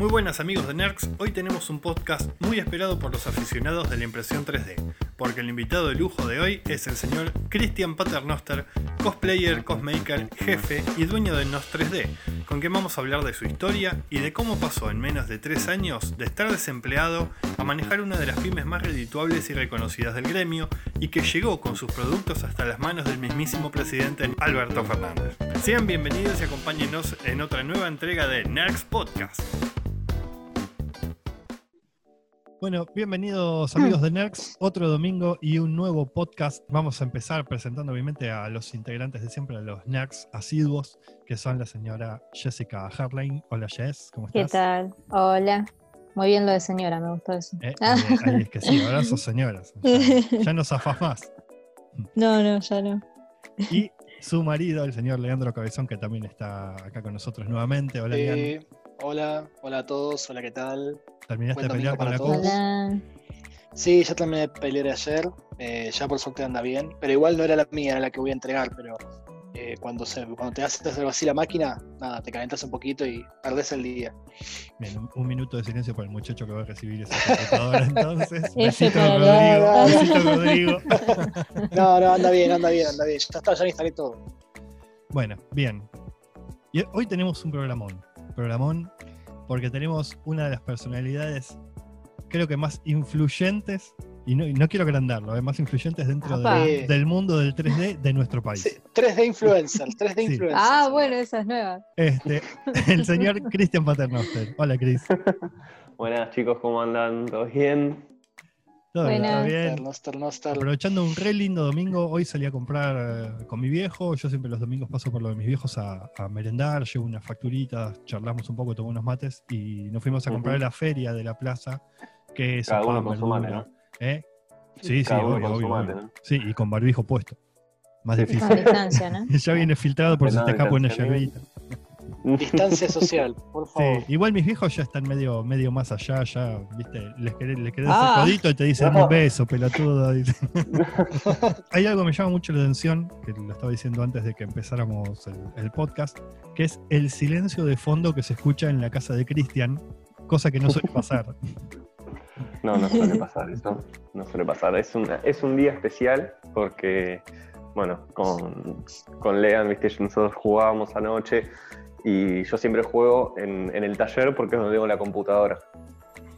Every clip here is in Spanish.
Muy buenas amigos de Nerds, hoy tenemos un podcast muy esperado por los aficionados de la impresión 3D, porque el invitado de lujo de hoy es el señor Christian Paternoster, cosplayer, cosmaker, jefe y dueño de Nos 3D, con quien vamos a hablar de su historia y de cómo pasó en menos de 3 años de estar desempleado a manejar una de las pymes más redituables y reconocidas del gremio y que llegó con sus productos hasta las manos del mismísimo presidente Alberto Fernández. Sean bienvenidos y acompáñenos en otra nueva entrega de Nerds Podcast. Bueno, bienvenidos amigos de Nerds, otro domingo y un nuevo podcast. Vamos a empezar presentando obviamente a los integrantes de siempre, a los Nerds asiduos, que son la señora Jessica Harlane. Hola Jess, ¿cómo estás? ¿Qué tal? Hola. Muy bien lo de señora, me gustó eso. Eh, ahí, es que sí, ahora sos señoras. Ya, ya no zafás más. No, no, ya no. Y su marido, el señor Leandro Cabezón, que también está acá con nosotros nuevamente. Hola, eh, Hola, hola a todos, hola, ¿qué tal? ¿Terminaste de pelear con la Hola. Sí, ya terminé de pelear ayer, eh, ya por suerte anda bien, pero igual no era la mía, era la que voy a entregar, pero eh, cuando, se, cuando te haces algo así la máquina, nada, te calentas un poquito y perdés el día. Bien, un, minuto de silencio para el muchacho que va a recibir esa computadora entonces. Ese Besito para Rodrigo, besito Rodrigo. No, no, anda bien, anda bien, anda bien, ya está, ya me instalé todo. Bueno, bien. Y hoy tenemos un programón. Programón porque tenemos una de las personalidades, creo que más influyentes, y no, y no quiero agrandarlo, eh, más influyentes dentro de- del mundo del 3D de nuestro país. Sí, 3D influencer, 3D Sí. influencer. Ah, bueno, esa es nueva. Este, el señor Cristian Paternoster. Hola, Cris. Buenas chicos, ¿cómo andan? ¿Todo bien? ¿Todo Buenas. bien? Noster, Noster. Aprovechando un re lindo domingo, hoy salí a comprar eh, con mi viejo. Yo siempre los domingos paso por lo de mis viejos a, a merendar, llevo unas facturitas, charlamos un poco, tomo unos mates y nos fuimos a comprar a la feria de la plaza, que es Cada uno con su mate, verdura. ¿Eh? Sí, sí, Cada uno obvio, con su mate, obvio. ¿no? Sí, y con barbijo puesto. Más Sí. difícil. Con distancia, ¿no? ya viene filtrado por si te de escapa una distanciamiento. Distancia social, por Sí, favor. igual mis viejos ya están medio, medio más allá, ya, viste, les querés, les querés Ah. hacer codito y te dicen No. un beso, pelotudo. Hay algo que me llama mucho la atención, que lo estaba diciendo antes de que empezáramos el, el podcast, que es el silencio de fondo que se escucha en la casa de Cristian, cosa que no suele pasar. No, no suele pasar eso. No suele pasar. Es, una, es un día especial porque, bueno, con, con Lean, viste, nosotros jugábamos anoche y yo siempre juego en, en el taller porque es donde tengo la computadora.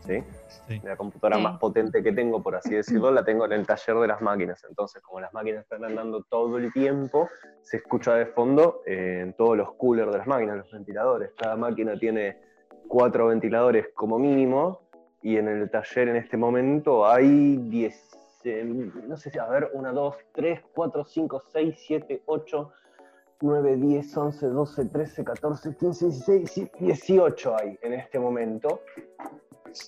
¿Sí? Sí. La computadora Sí. más potente que tengo, por así decirlo, la tengo en el taller de las máquinas. Entonces, como las máquinas están andando todo el tiempo, se escucha de fondo eh, en todos los coolers de las máquinas, los ventiladores. Cada máquina tiene cuatro ventiladores como mínimo y en el taller en este momento hay 10, eh, no sé si, a ver, 1, 2, 3, 4, 5, 6, 7, 8, 9, 10, 11, 12, 13, 14, 15, 16, 18 hay en este momento,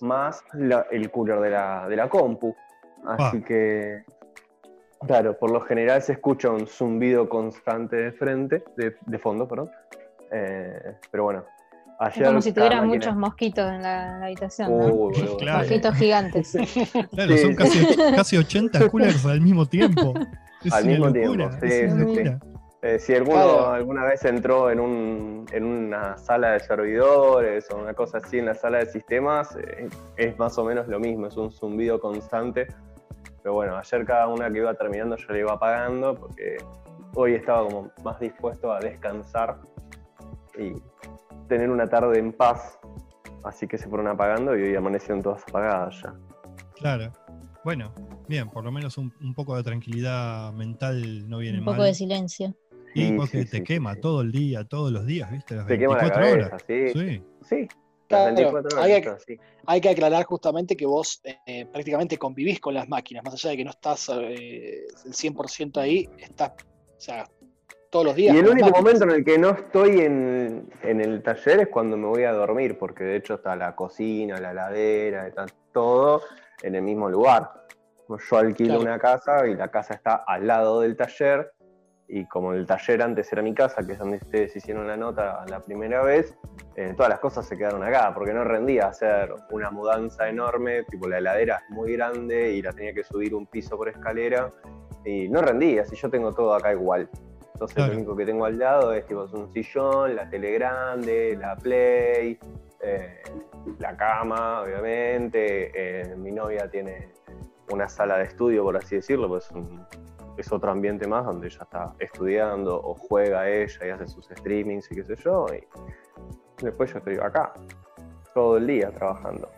más la- el cooler de la, de la compu. Así Ah. que, claro, por lo general se escucha un zumbido constante de frente, de, de fondo, perdón. Eh, pero bueno, Es ayer... como si tuvieran máquina- muchos mosquitos en la, la habitación, ¿no? Uy, boludo, Claro. Mosquitos gigantes. Claro, Sí, son casi, casi 80 coolers al mismo tiempo. Es Al una mismo locura, tiempo, sí, es sí. Eh, si alguno Claro. alguna vez entró en, un, en una sala de servidores o una cosa así en la sala de sistemas, eh, es más o menos lo mismo, es un zumbido constante. Pero bueno, ayer cada una que iba terminando yo le iba apagando porque hoy estaba como más dispuesto a descansar y tener una tarde en paz. Así que se fueron apagando y hoy amanecieron todas apagadas ya. Claro. Bueno, bien, por lo menos un, un poco de tranquilidad mental no viene Un poco mal. de silencio. Y Sí, porque sí, te sí, quema sí. todo el día, todos los días, ¿viste? Las Te quema la 24 cabeza, horas. sí. Sí. Sí, Claro, las 24 hay que-. Hay que aclarar justamente que vos eh, prácticamente convivís con las máquinas, más allá de que no estás eh, el 100% ahí, estás, o sea, todos los días. Y el único máquinas. momento en el que no estoy en, en el taller es cuando me voy a dormir, porque de hecho está la cocina, la heladera, está todo en el mismo lugar. Yo alquilo Claro. una casa y la casa está al lado del taller, y como el taller antes era mi casa, que es donde ustedes hicieron la nota la primera vez, eh, todas las cosas se quedaron acá, porque no rendía hacer una mudanza enorme, tipo la heladera es muy grande y la tenía que subir un piso por escalera, y no rendía, si yo tengo todo acá igual. Entonces Claro. lo único que tengo al lado es tipo un sillón, la tele grande, la play, eh, la cama, obviamente. eh, mi novia tiene una sala de estudio, por así decirlo, pues un- es otro ambiente más donde ella está estudiando o juega ella y hace sus streamings y qué sé yo. Y después yo estoy acá, todo el día trabajando.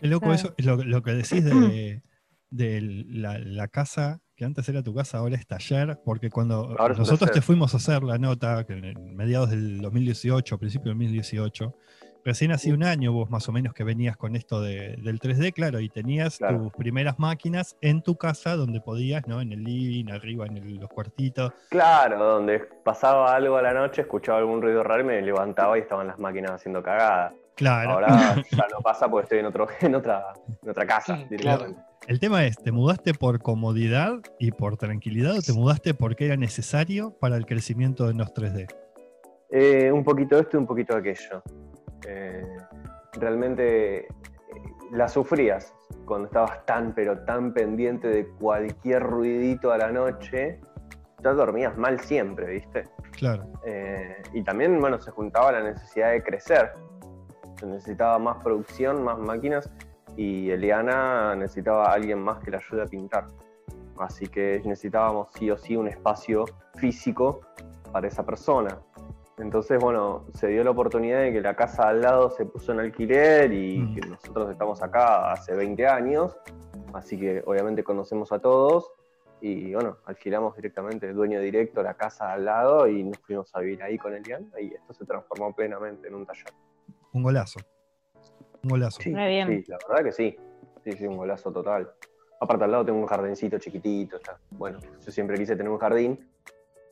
Qué loco Claro. eso, lo, lo que decís de, de la, la casa, que antes era tu casa, ahora es taller, porque cuando Ahora nosotros te fuimos a hacer la nota, que en mediados del 2018, principio del 2018, recién hacía un año vos más o menos que venías con esto de- del 3D, claro, y tenías Claro. tus primeras máquinas en tu casa donde podías, ¿no? En el living, arriba en el- los cuartitos. Claro, donde pasaba algo a la noche, escuchaba algún ruido raro y me levantaba y estaban las máquinas haciendo cagada. Claro. Ahora ya no pasa porque estoy en, otro, en, otra, en otra casa directamente. El tema es, ¿te mudaste por comodidad y por tranquilidad o te mudaste porque era necesario para el crecimiento de los 3D? Eh, un poquito esto y un poquito aquello. Eh, realmente eh, la sufrías cuando estabas tan, pero tan pendiente de cualquier ruidito a la noche. Ya dormías mal siempre, ¿viste? Claro. Eh, y también, bueno, se juntaba la necesidad de crecer. Se necesitaba más producción, más máquinas, y Eliana necesitaba a alguien más que la ayude a pintar. Así que necesitábamos sí o sí un espacio físico para esa persona. Entonces, bueno, se dio la oportunidad de que la casa al lado se puso en alquiler y Mm. que nosotros estamos acá hace 20 años, así que obviamente conocemos a todos y bueno, alquilamos directamente el dueño directo la casa al lado y nos fuimos a vivir ahí con Eliana y esto se transformó plenamente en un taller. Un golazo. Un golazo. Sí, Muy bien. sí, la verdad que sí. Sí, sí, un golazo total. Aparte al lado tengo un jardincito chiquitito. Está. Bueno, yo siempre quise tener un jardín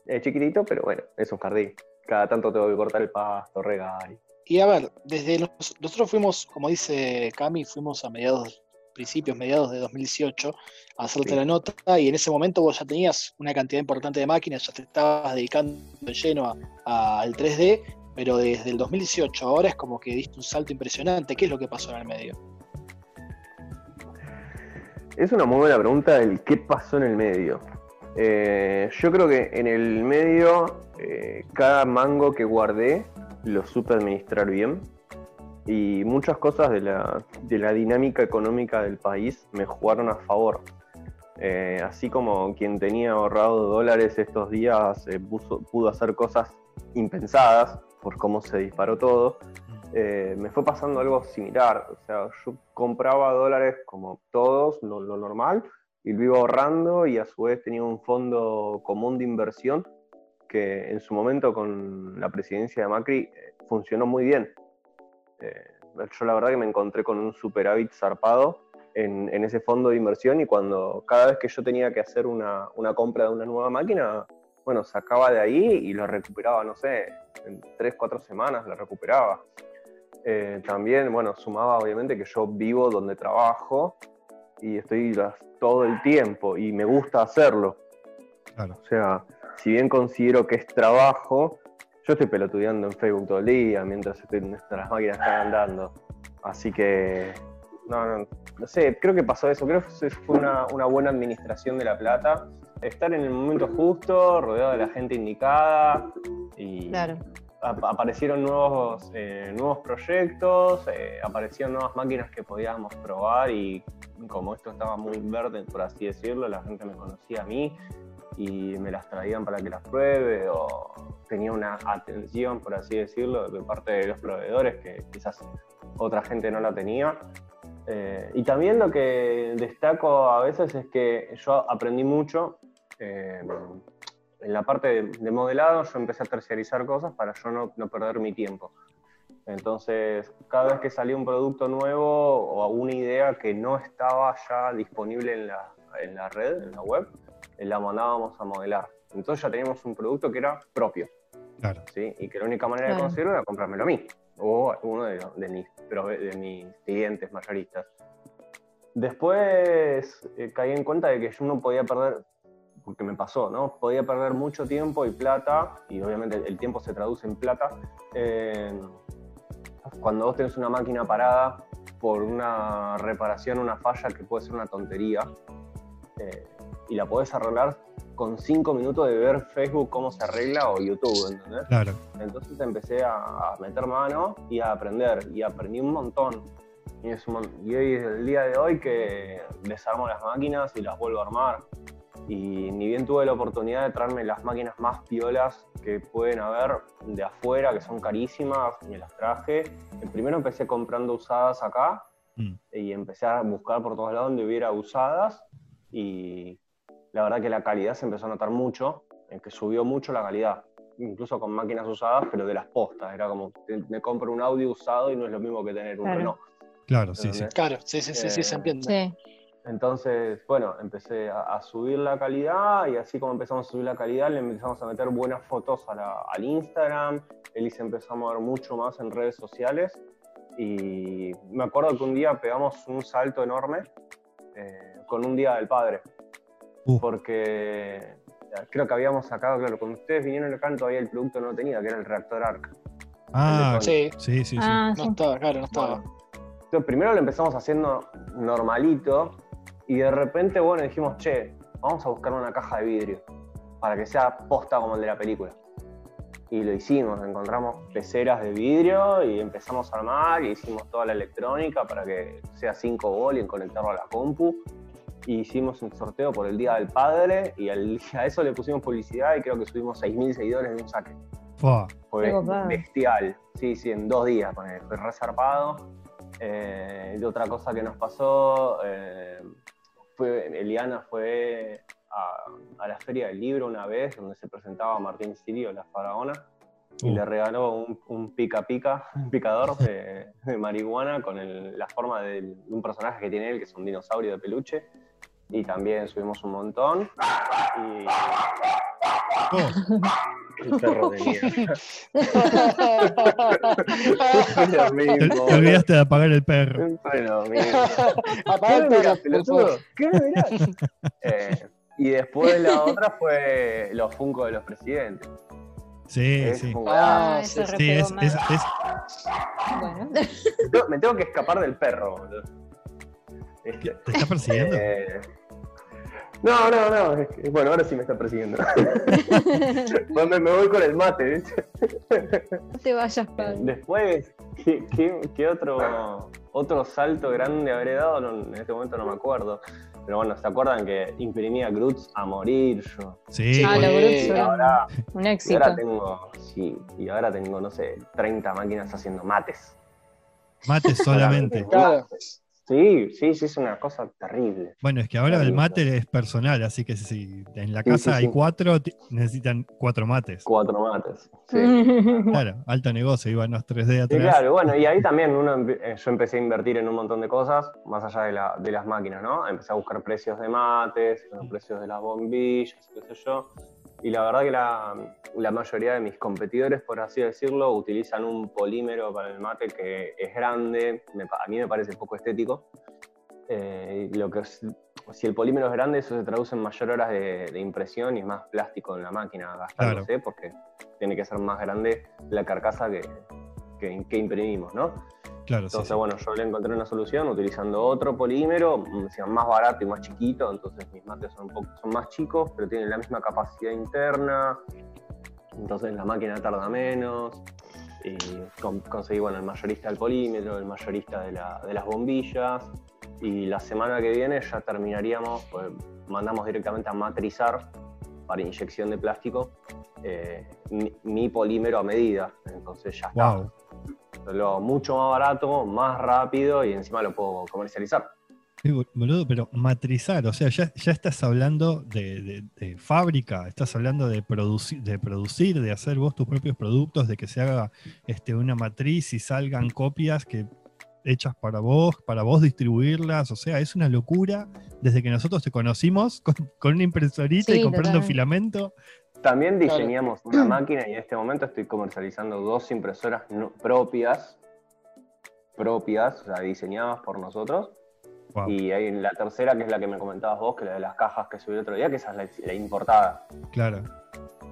eh, chiquitito, pero bueno, es un jardín. Cada tanto tengo que cortar el pasto, regar. Y a ver, desde los- nosotros fuimos, como dice Cami, fuimos a mediados, principios, mediados de 2018 a hacerte Sí. la nota y en ese momento vos ya tenías una cantidad importante de máquinas, ya te estabas dedicando de lleno a- a- al 3D, pero desde el 2018 ahora es como que diste un salto impresionante. ¿Qué es lo que pasó en el medio? Es una muy buena pregunta el qué pasó en el medio. Eh, yo creo que en el medio, eh, cada mango que guardé lo supe administrar bien. Y muchas cosas de la, de la dinámica económica del país me jugaron a favor. Eh, así como quien tenía ahorrado dólares estos días pudo hacer cosas impensadas por cómo se disparó todo, me fue pasando algo similar. O sea, yo compraba dólares como todos, lo normal, y lo iba ahorrando y a su vez tenía un fondo común de inversión que en su momento con la presidencia de Macri eh, funcionó muy bien. Eh, yo la verdad que me encontré con un superávit zarpado en, en ese fondo de inversión y cuando cada vez que yo tenía que hacer una, una compra de una nueva máquina, bueno, sacaba de ahí y lo recuperaba, no sé, en 3, 4 semanas lo recuperaba. Eh, también, bueno, sumaba obviamente que yo vivo donde trabajo y estoy las- todo el tiempo y me gusta hacerlo. Claro. O sea, si bien considero que es trabajo, yo estoy pelotudeando en Facebook todo el día mientras, estoy- mientras las máquinas están andando. Así que, no, no, no sé, creo que pasó eso. Creo que fue una, una buena administración de la plata. Estar en el momento justo, rodeado de la gente indicada y Claro. Ap- aparecieron nuevos, eh, nuevos proyectos, eh, aparecieron nuevas máquinas que podíamos probar y como esto estaba muy verde, por así decirlo, la gente me conocía a mí y me las traían para que las pruebe o tenía una atención, por así decirlo, de parte de los proveedores que quizás otra gente no la tenía. Eh, y también lo que destaco a veces es que yo aprendí mucho eh, en la parte de, de modelado, yo empecé a terciarizar cosas para yo no, no perder mi tiempo. Entonces, cada vez que salía un producto nuevo o una idea que no estaba ya disponible en la, en la red, en la web, la mandábamos a modelar. Entonces ya teníamos un producto que era propio, Claro. ¿sí? Y que la única manera de Claro. conseguirlo era comprármelo a mí o a uno de, de mis, de mis clientes mayoristas. Después eh, caí en cuenta de que yo no podía perder, porque me pasó, ¿no? Podía perder mucho tiempo y plata, y obviamente el tiempo se traduce en plata, eh, cuando vos tenés una máquina parada por una reparación, una falla que puede ser una tontería, eh, y la podés arreglar con cinco minutos de ver Facebook cómo se arregla o YouTube, ¿entendés? Claro. Entonces empecé a, meter mano y a aprender, y aprendí un montón. Y, es un mon- y hoy es el día de hoy que desarmo las máquinas y las vuelvo a armar. Y ni bien tuve la oportunidad de traerme las máquinas más piolas que pueden haber de afuera, que son carísimas, me las traje. Primero empecé comprando usadas acá Mm. y empecé a buscar por todos lados donde hubiera usadas y la verdad que la calidad se empezó a notar mucho, en que subió mucho la calidad, incluso con máquinas usadas, pero de las postas, era como, me compro un audio usado y no es lo mismo que tener un Claro. reloj. Claro, sí, sí. Claro, sí, sí, sí, sí, se Eh, entiende. Sí. Entonces, bueno, empecé a, a subir la calidad y así como empezamos a subir la calidad, le empezamos a meter buenas fotos a la- al Instagram, Eli se empezó a mover mucho más en redes sociales y me acuerdo que un día pegamos un salto enorme eh, con un Día del Padre, Uh. porque eh, creo que habíamos sacado, claro, cuando ustedes vinieron acá todavía el producto no lo tenía, que era el reactor ARC. Ah, Sí, sí, sí, sí. Ah, no sí. estaba, claro, no estaba. Bueno, entonces, primero lo empezamos haciendo normalito y de repente, bueno, dijimos, che, vamos a buscar una caja de vidrio para que sea posta como el de la película. Y lo hicimos, encontramos peceras de vidrio y empezamos a armar y hicimos toda la electrónica para que sea 5 volt y en conectarlo a la compu. Y hicimos un sorteo por el Día del Padre y al- a eso le pusimos publicidad y creo que subimos 6.000 seguidores de un saque. Fua. Fue bestial. Sí, sí, en dos días, ponele, fue resarpado. Eh, y otra cosa que nos pasó, eh, fue, Eliana fue a, a la Feria del Libro una vez, donde se presentaba Martín Sirio, la faraona, y Uh. le regaló un, un pica pica, un picador de, de marihuana con el- la forma de un personaje que tiene él, que es un dinosaurio de peluche. Y también subimos un montón. Y Oh, el perro de mierda. Te, olvidaste de apagar el perro. Bueno, mira. Apagá el ¿Qué me perro, pelotudo? ¿Qué me mirás? Eh, y después la otra fue los Funko de los presidentes. Sí, Es sí. como- Ah, Ah, sí, eso sí. Es, es, es- Bueno. No, me tengo que escapar del perro, boludo. Este, ¿Te está persiguiendo? eh, no, no, no. es que- bueno, ahora sí me está persiguiendo. Me, me voy con el mate, ¿viste? No te vayas, Pablo. Después, ¿qué, qué- qué otro, otro salto grande habré dado? No, en este momento no me acuerdo. Pero bueno, ¿se acuerdan que imprimía Groots a morir yo? Sí, Ah, Eh, Y eran ahora, un y éxito. ahora tengo, sí, y ahora tengo, no sé, 30 máquinas haciendo mates. mate solamente. Claro. Sí, sí, sí, es una cosa terrible. Bueno, es que ahora el mate es personal, así que si en la Sí, casa sí, hay sí. cuatro, necesitan cuatro mates. Cuatro mates. Sí. Claro, alto negocio, iban los 3D Sí, atrás. claro, bueno, y ahí también uno, eh, yo empecé a invertir en un montón de cosas, más allá de, la- de las máquinas, ¿no? Empecé a buscar precios de mates, los precios de las bombillas, qué sé yo. Y la verdad que la, la mayoría de mis competidores, por así decirlo, utilizan un polímero para el mate que es grande, me a mí me parece poco estético. Eh, lo que es- si el polímero es grande, eso se traduce en mayor horas de, de impresión y más plástico en la máquina gastándose, porque tiene que ser más grande la carcasa que, que, que imprimimos, ¿no? Claro, Entonces, sí. bueno, yo le encontré una solución utilizando otro polímero, mm, más barato y más chiquito, entonces mis mates son, un poco, son más chicos, pero tienen la misma capacidad interna, entonces la máquina tarda menos, y con- conseguí, bueno, el mayorista del polímero, el mayorista de, la- de las bombillas, y la semana que viene ya terminaríamos, pues, mandamos directamente a matrizar para inyección de plástico eh, mi, mi polímero a medida, entonces ya está Lo mucho más barato, más rápido y encima lo puedo comercializar. Sí, bol- boludo, pero matrizar, o sea, ya, ya estás hablando de, de- de fábrica, estás hablando de, producir, de producir, de hacer vos tus propios productos, de que se haga este, una matriz y salgan copias que hechas para vos, para vos distribuirlas, o sea, es una locura desde que nosotros te conocimos con, con una impresorita y comprando totalmente. filamento. También Claro. diseñamos una máquina y en este momento estoy comercializando dos impresoras no- propias, propias, o sea, diseñadas por nosotros. Wow. Y hay la tercera, que es la que me comentabas vos, que es la de las cajas que subí el otro día, que esa es la, la importada. Claro.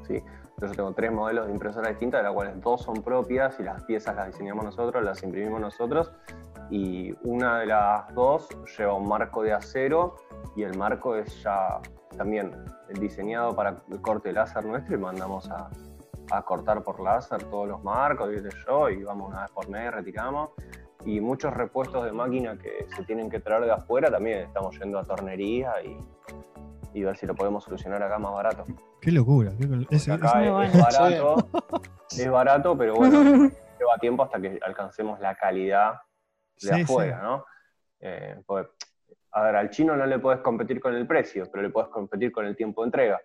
¿sí? Entonces tengo tres modelos de impresoras distintas, de las cuales dos son propias y las piezas las diseñamos nosotros, las imprimimos nosotros. Y una de las dos lleva un marco de acero y el marco es ya también diseñado para el corte láser nuestro y mandamos a, a cortar por láser todos los marcos, dice yo, y vamos una vez por mes, retiramos. Y muchos repuestos de máquina que se tienen que traer de afuera, también estamos yendo a tornería y, y ver si lo podemos solucionar acá más barato. Qué locura. qué es- Acá es- barato, es barato, pero bueno, lleva tiempo hasta que alcancemos la calidad de Sí, afuera, ¿no? Eh, porque, a ver, al chino no le puedes competir con el precio, pero le puedes competir con el tiempo de entrega.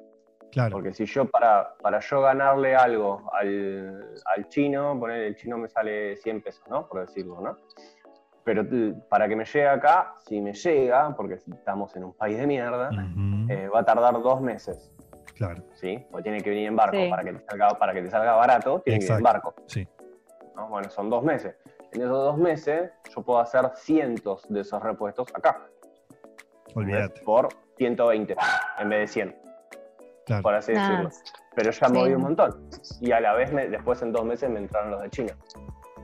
claro. Porque si yo, para, para yo ganarle algo al, al chino, poner el chino me sale 100 pesos, ¿no? Por decirlo, ¿no? Pero para que me llegue acá, si me llega, porque estamos en un país de mierda, Ujú, eh, va a tardar dos meses, Claro, ¿sí? Porque tiene que venir en barco. Sí. Para, que te salga, para que te salga barato, tiene que ir en Exacto. barco. sí. ¿no? Bueno, son dos meses. En esos dos meses yo puedo hacer cientos de esos repuestos acá. Olvídate. Por 120 en vez de 100, Claro. por así Ah, decirlo. Pero ya sí. moví un montón. Y a la vez, me- después en dos meses me entraron los de China.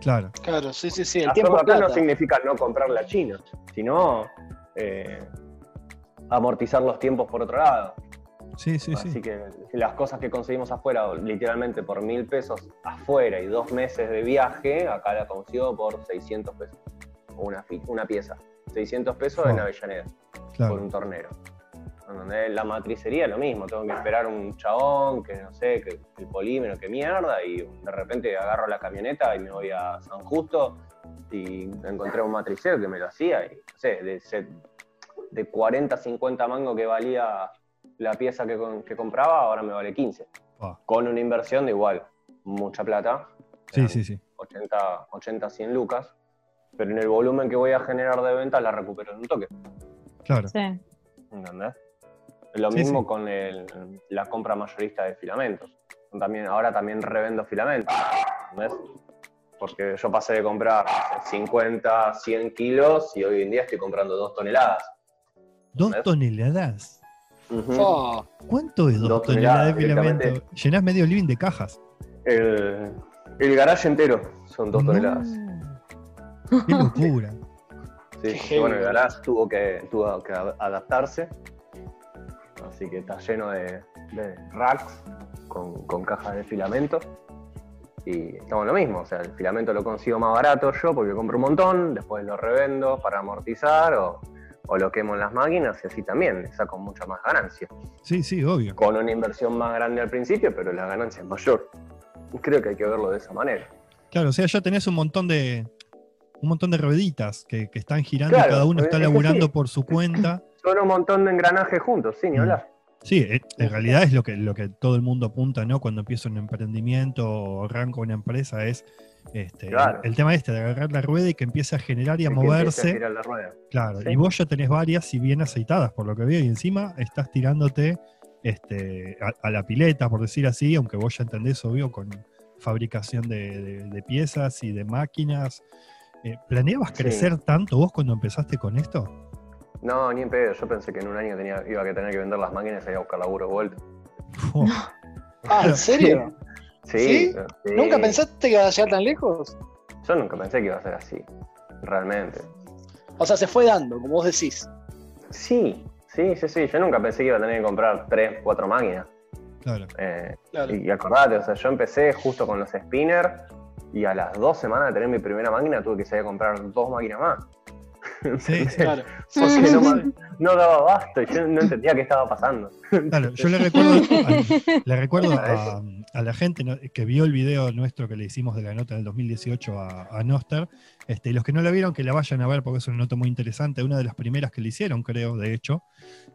Claro. Claro, sí, sí, sí. El tiempo acá no significa no comprar la China, sino eh, amortizar los tiempos por otro lado. Sí, sí, Así sí. que las cosas que conseguimos afuera, literalmente por mil pesos afuera y dos meses de viaje, acá la consigo por 600 pesos. Una, una pieza. 600 pesos en Oh. Por un tornero. La matricería lo mismo, tengo que esperar un chabón que no sé, que el polímero, que mierda, y de repente agarro la camioneta y me voy a San Justo y encontré un matricero que me lo hacía y no sé, de, de 40, 50 mangos que valía la pieza que, compraba, ahora me vale 15. Ah, Con una inversión de igual, mucha plata. Sí, sí, sí. 80, 80, 100 lucas. Pero en el volumen que voy a generar de ventas la recupero en un toque. Claro. Sí. ¿Entendés? Lo Sí, mismo sí. con el- la compra mayorista de filamentos. También, ahora también revendo filamentos. ¿entendés? Porque yo pasé de comprar no sé, 50, 100 kilos y hoy en día estoy comprando 2 toneladas. Dos ¿Ves? toneladas. Ujú. Oh, ¿Cuánto es dos, Dos toneladas de filamento? Llenás medio living de cajas. El, el garage entero son 2 No. toneladas. Qué locura. Sí, y bueno, el garage tuvo que, tuvo que ad- adaptarse. Así que está lleno de, de racks con, con cajas de filamento. Y estamos en lo mismo, o sea, el filamento lo consigo más barato yo porque compro un montón, después lo revendo para amortizar o, o lo quemo en las máquinas y así también le saco mucha más ganancia. Sí, sí, obvio. Con una inversión más grande al principio, pero la ganancia es mayor. Creo que hay que verlo de esa manera. Claro, o sea, ya tenés un montón de un montón de rueditas que, que están girando y cada uno está laburando sí. por su cuenta. Son un montón de engranajes juntos, sí, ni Mm. hablar. Sí, eh, en realidad es lo que, lo que todo el mundo apunta, ¿no? Cuando empieza un emprendimiento o arranca una empresa, es este, Claro. el, el tema este de agarrar la rueda y que empiece a generar y a que moverse. girar la rueda. Claro, Sí. y vos ya tenés varias y bien aceitadas, por lo que veo, y encima estás tirándote este, a, a la pileta, por decir así, aunque vos ya entendés, obvio, con fabricación de, de- de piezas y de máquinas. Eh, ¿Planeabas Sí. crecer tanto vos cuando empezaste con esto? No, ni en pedo. Yo pensé que en un año tenía, iba a tener que vender las máquinas y ir a buscar laburo de vuelta. Oh, Ah, ¿en serio? Sí, ¿Sí? sí. ¿Nunca pensaste que iba a llegar tan lejos? Yo nunca pensé que iba a ser así. Realmente. O sea, se fue dando, como vos decís. Sí, sí, sí, sí. Yo nunca pensé que iba a tener que comprar tres, cuatro máquinas. claro. Eh, Claro. y, y acordate, o sea, yo empecé justo con los spinners y a las dos semanas de tener mi primera máquina tuve que salir a comprar dos máquinas más. Sí. Claro. Porque no, no daba abasto y yo no entendía qué estaba pasando. Claro, yo le recuerdo, le recuerdo a, a la gente que vio el video nuestro que le hicimos de la nota del 2018 a, a Noster, este, y los que no la vieron, que la vayan a ver porque es una nota muy interesante, una de las primeras que le hicieron, creo, de hecho.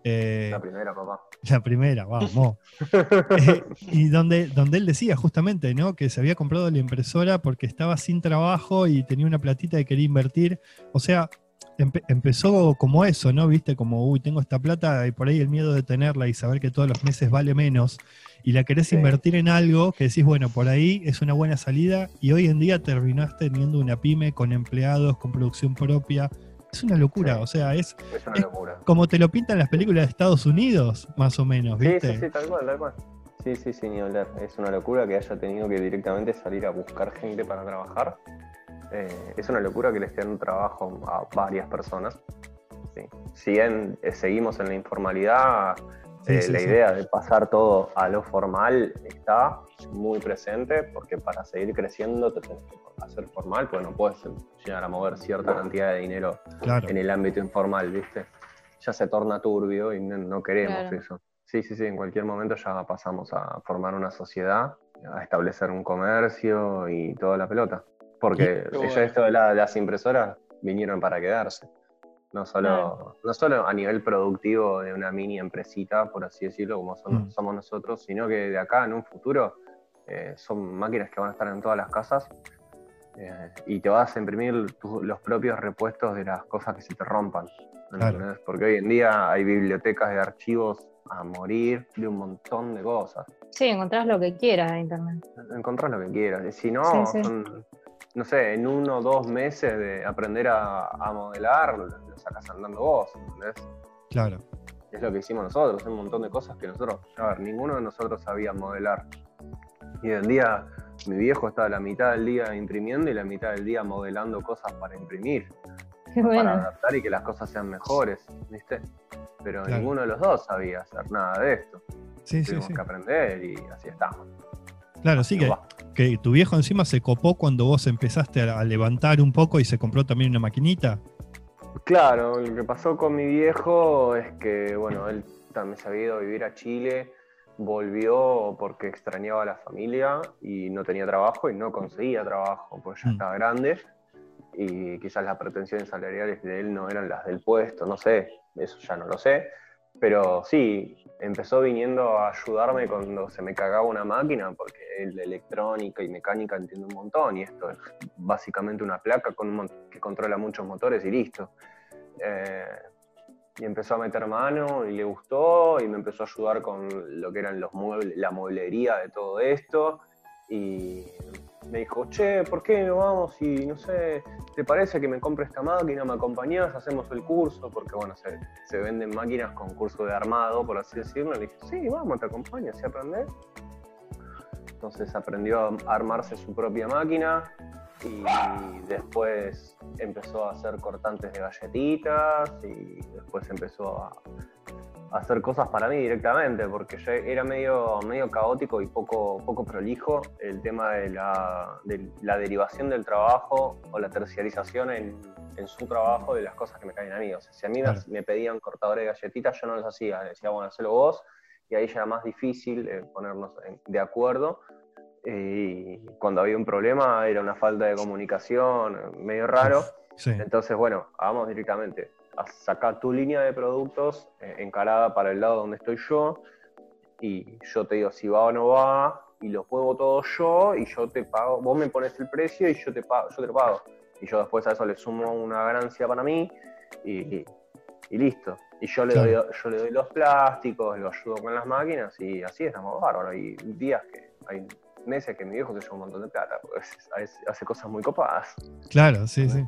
Eh, La primera, papá. la primera, vamos. Eh, y donde, donde él decía justamente, ¿no? Que se había comprado la impresora porque estaba sin trabajo y tenía una platita y quería invertir. O sea, empe- empezó como eso, ¿no? Viste, como, uy, tengo esta plata y por ahí el miedo de tenerla y saber que todos los meses vale menos. Y la querés Sí. invertir en algo que decís, bueno, por ahí es una buena salida. Y hoy en día terminás teniendo una pyme con empleados, con producción propia. Es una locura, Sí. o sea, es Es una Es- locura. como te lo pintan las películas de Estados Unidos, más o menos, Sí, ¿viste? sí, sí, tal cual, tal cual. Sí, sí, sí, ni hablar. Es una locura que haya tenido que directamente salir a buscar gente para trabajar. Eh, es una locura que le estén dando trabajo a varias personas. Sí. Si bien eh, seguimos en la informalidad, Eh, sí, la sí. idea de pasar todo a lo formal está muy presente porque para seguir creciendo te tenés que hacer formal, porque no puedes llegar a mover cierta cantidad de dinero Claro. en el ámbito informal, ¿viste? Ya se torna turbio y no, no queremos Claro. eso. Sí, sí, sí, en cualquier momento ya pasamos a formar una sociedad, a establecer un comercio y toda la pelota. Porque ya bueno. esto de la- las impresoras vinieron para quedarse. No solo, Claro. no solo a nivel productivo de una mini empresita, por así decirlo, como son- Mm. somos nosotros, sino que de acá en un futuro eh, son máquinas que van a estar en todas las casas eh, y te vas a imprimir tu- los propios repuestos de las cosas que se te rompan. Porque hoy en día hay bibliotecas de archivos a morir de un montón de cosas. Sí, encontrás lo que quieras en internet. Encontrás lo que quieras. Y si no, Sí, sí. son, no sé, en uno o dos meses de aprender a, a modelar, lo, lo sacas andando vos. ¿entendés? Claro. Es lo que hicimos nosotros, un montón de cosas que nosotros, a ver, ninguno de nosotros sabía modelar. Y hoy en día mi viejo está la mitad del día imprimiendo y la mitad del día modelando cosas para imprimir, Qué para bueno. adaptar y que las cosas sean mejores, ¿viste? Pero Claro. ninguno de los dos sabía hacer nada de esto. Sí, Tuvimos sí. que aprender y así estamos. Claro, sí que. Que tu viejo encima se copó cuando vos empezaste a, levantar un poco y se compró también una maquinita. Claro, lo que pasó con mi viejo es que, bueno, él también se había ido a vivir a Chile, volvió porque extrañaba a la familia y no tenía trabajo y no conseguía trabajo, pues ya Mm. estaba grande y quizás las pretensiones salariales de él no eran las del puesto, no sé, eso ya no lo sé, pero sí, empezó viniendo a ayudarme cuando se me cagaba una máquina, porque él de electrónica y mecánica entiende un montón, y esto es básicamente una placa que controla muchos motores y listo. Eh, y empezó a meter mano y le gustó, y me empezó a ayudar con lo que eran los muebles, la mueblería de todo esto, y me dijo, che, ¿por qué no vamos y no sé, ¿te parece que me compre esta máquina? ¿Me acompañás? Hacemos el curso, porque bueno, se, se venden máquinas con curso de armado, por así decirlo. Le dije, sí, vamos, te acompaño, ¿sí aprendés? Entonces aprendió a armarse su propia máquina y después empezó a hacer cortantes de galletitas y después empezó a hacer cosas para mí directamente, porque ya era medio, medio caótico y poco, poco prolijo el tema de la, de la derivación del trabajo o la terciarización en, en su trabajo de las cosas que me caen a mí. O sea, si a mí me- Claro. me, pedían cortadores de galletitas, yo no los hacía, decía, bueno, hacelo vos, y ahí ya era más difícil eh, ponernos de acuerdo. Y cuando había un problema era una falta de comunicación, eh, medio raro. Sí. Entonces, bueno, vamos directamente a sacar tu línea de productos eh, encarada para el lado donde estoy yo y yo te digo si va o no va y los muevo todo yo y yo te pago, vos me pones el precio y yo te pago, yo te lo pago. Y yo después a eso le sumo una ganancia para mí y, y- y listo. Y yo le, doy, yo le doy los plásticos, lo ayudo con las máquinas y así estamos bárbaros. Y días que hay meses que mi viejo se lleva un montón de plata, porque hace, hace cosas muy copadas. Claro, sí, sí.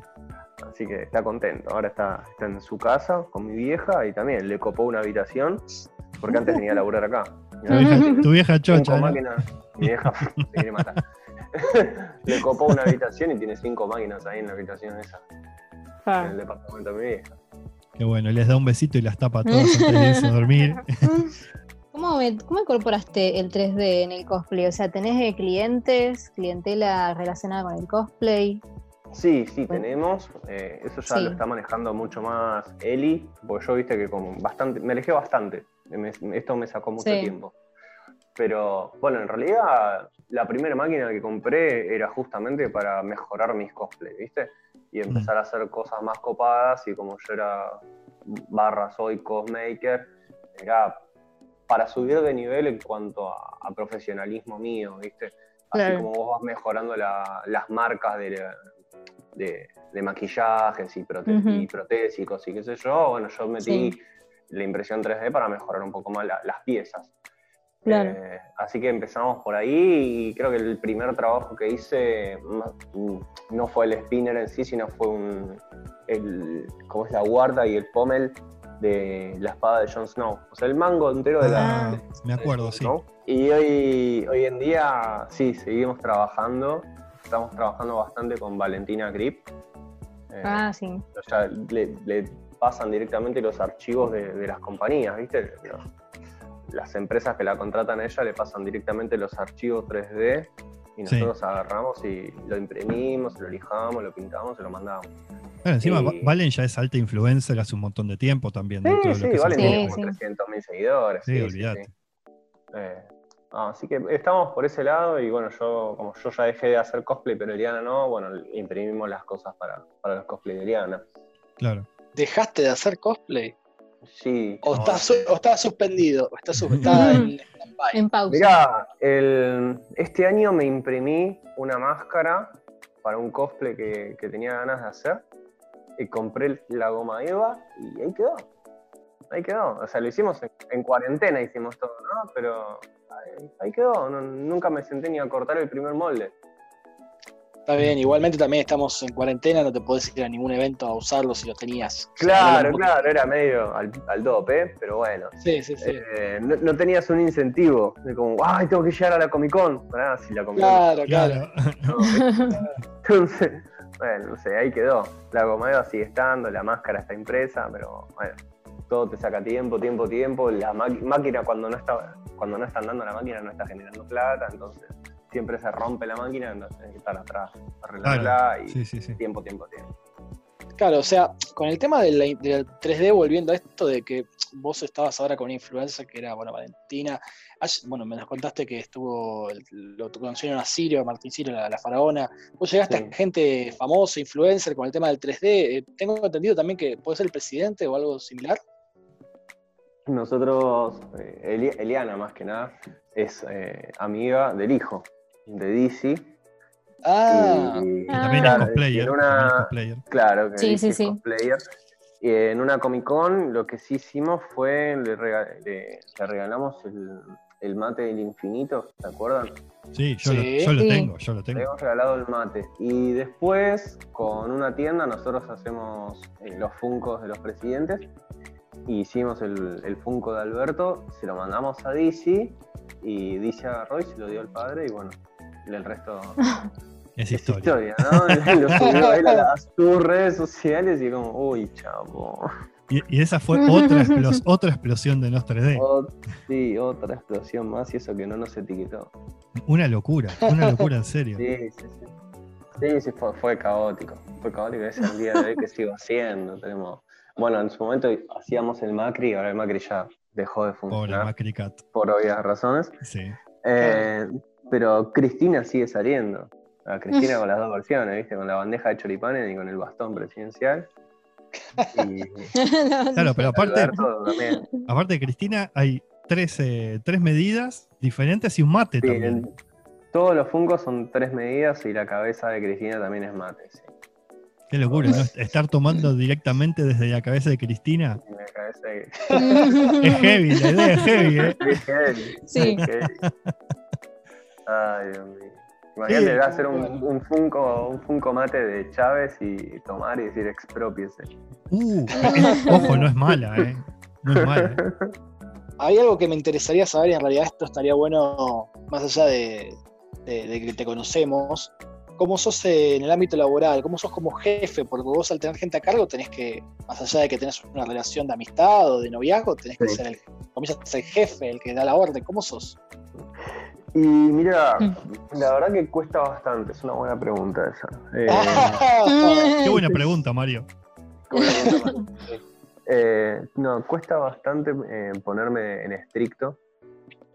Así que está contento. Ahora está, está en su casa con mi vieja y también le copó una habitación, porque antes venía a laburar acá. Tu vieja, tu vieja Cinco chocha, ¿no? máquinas. Mi vieja se quiere matar. le copó una habitación y tiene cinco máquinas ahí en la habitación esa, en Ah. el departamento de mi vieja. Que bueno, les da un besito y las tapa a todos antes de irse a dormir. ¿Cómo, me- ¿Cómo incorporaste el 3D en el cosplay? O sea, ¿tenés eh, clientes, clientela relacionada con el cosplay? Sí, sí, Bueno. tenemos. eh, eso ya Sí. lo está manejando mucho más Eli, porque yo viste que como bastante, me alejé bastante. Me- esto me sacó mucho Sí. tiempo. Pero bueno, en realidad la primera máquina que compré era justamente para mejorar mis cosplays, ¿viste? Y empezar a hacer cosas más copadas y como yo era barra soy cosmaker, era para subir de nivel en cuanto a, a profesionalismo mío, ¿viste? Así Claro. como vos vas mejorando la- las marcas de, la- de- de maquillajes y, prote- Ujú. y protésicos y qué sé yo, bueno, yo metí Sí. la impresión 3D para mejorar un poco más la- las piezas. Claro. Eh, así que empezamos por ahí y creo que el primer trabajo que hice mm, no fue el spinner en sí, sino fue un, el, ¿cómo es la guarda y el pommel de la espada de Jon Snow. O sea, el mango entero de la... Ah, me acuerdo, sí. Y hoy, hoy en día, sí, seguimos trabajando. Estamos trabajando bastante con Valentina Grip. Eh, Ah, sí. o sea, le, le pasan directamente los archivos de, de las compañías, ¿viste? Los- las empresas que la contratan a ella le pasan directamente los archivos 3D y Sí. nosotros agarramos y lo imprimimos, lo lijamos, lo pintamos y lo mandamos. Bueno, encima Y- Va- Valen ya es alta influencer hace un montón de tiempo también. Sí, de lo sí, que es vale, el Sí, tiene cosplay. como sí. 300.000 seguidores. Sí, olvídate. sí. Eh, así que estamos por ese lado y bueno, yo como yo ya dejé de hacer cosplay, pero Eliana no, bueno, imprimimos las cosas para, para los cosplay de Eliana. Claro. ¿Dejaste de hacer cosplay? Sí. ¿O no, estás, su- o estás suspendido? ¿O está en stand-by? En pausa. Mirá, el- este año me imprimí una máscara para un cosplay que, que tenía ganas de hacer. Y compré la goma Eva y ahí quedó. Ahí quedó. O sea, lo hicimos en, en cuarentena, hicimos todo, ¿no? Pero ahí, ahí quedó. No- nunca me senté ni a cortar el primer molde. Está bien, igualmente también estamos en cuarentena, no te podés ir a ningún evento a usarlo si lo tenías. Claro, claro, era medio al, al dope, ¿eh? pero bueno. Sí, sí, sí. Eh, no, no tenías un incentivo de como, ay, tengo que llegar a la Comic Con. Pará, si la Comic Con Claro, claro. Claro. Entonces, bueno, no sé, ahí quedó. La goma eva sigue estando, la máscara está impresa, pero bueno, todo te saca tiempo, tiempo, tiempo. La máquina cuando no está, cuando no está andando la máquina no está generando plata, entonces siempre se rompe la máquina, entonces hay que estar atrás arreglándola Claro. y Sí, sí, sí. tiempo, tiempo, tiempo. Claro, o sea, con el tema de la- del 3D, volviendo a esto de que vos estabas ahora con una influencer que era, bueno, Valentina. Ayer- bueno, me nos contaste que estuvo, lo conocieron a Sirio, a Martín Sirio, la, la faraona. Vos llegaste Sí. a gente famosa, influencer, con el tema del 3D. Eh, tengo entendido también que puede ser el presidente o algo similar. Nosotros, eh, Eli- Eliana más que nada, es eh, amiga del hijo de Dizzy. Ah, y, Y también es Ah. cosplayer. también cosplayer. Claro, que Sí, sí, es sí. cosplayer. Y en una Comic Con lo que sí hicimos fue le, rega- le- le regalamos el, el mate del infinito, ¿se acuerdan? Sí, yo, Sí. Lo, yo lo Sí. tengo, yo lo Le tengo. habíamos regalado el mate. Y después, con una tienda, nosotros hacemos eh, los funcos de los presidentes. Y hicimos el, el funko de Alberto, se lo mandamos a Dizzy. Y Dizzy agarró y se lo dio al padre. Y bueno, el resto Es es historia. historia, ¿no? lo subió él a las sus redes sociales y como, uy, chavo. Y, y esa fue otra, explos- otra explosión de Nos 3D. Ot- sí, otra explosión más y eso que no nos etiquetó. Una locura, una locura en serio. Sí, sí, sí. Sí, sí, fue, fue caótico. Fue caótico. Es el día de hoy que sigo haciendo. Tenemos... Bueno, en su momento hacíamos el Macri y ahora el Macri ya dejó de funcionar Macri Cat. por obvias razones. Sí. Eh, pero Cristina sigue saliendo. A Cristina con las dos versiones, ¿viste? Con la bandeja de choripanes y con el bastón presidencial. Y Claro, pero aparte, aparte de Cristina, hay tres, eh, tres medidas diferentes y un mate Sí, también. todos los fungos son tres medidas y la cabeza de Cristina también es mate. Sí. Qué locura, ¿no? Estar tomando directamente desde la cabeza de Cristina. Y la cabeza de- Es heavy, la idea es heavy, ¿eh? Es heavy, Sí. es heavy. Ay, Dios mío. Imagínate Sí. hacer un, un funko, un funko mate de Chávez y tomar y decir expropiese. Uh, ojo, no es mala, ¿eh? No es mala. ¿eh? hay algo que me interesaría saber y en realidad esto estaría bueno, más allá de, de- de que te conocemos, cómo sos en el ámbito laboral, cómo sos como jefe, porque vos al tener gente a cargo tenés que, más allá de que tenés una relación de amistad o de noviazgo, tenés que Sí. ser el, comienzas a ser el jefe, el que da la orden, ¿cómo sos? Y mira, Mm. la verdad que cuesta bastante, es una buena pregunta esa. Eh, Qué buena pregunta, Mario. Eh, no, cuesta bastante eh, ponerme en estricto.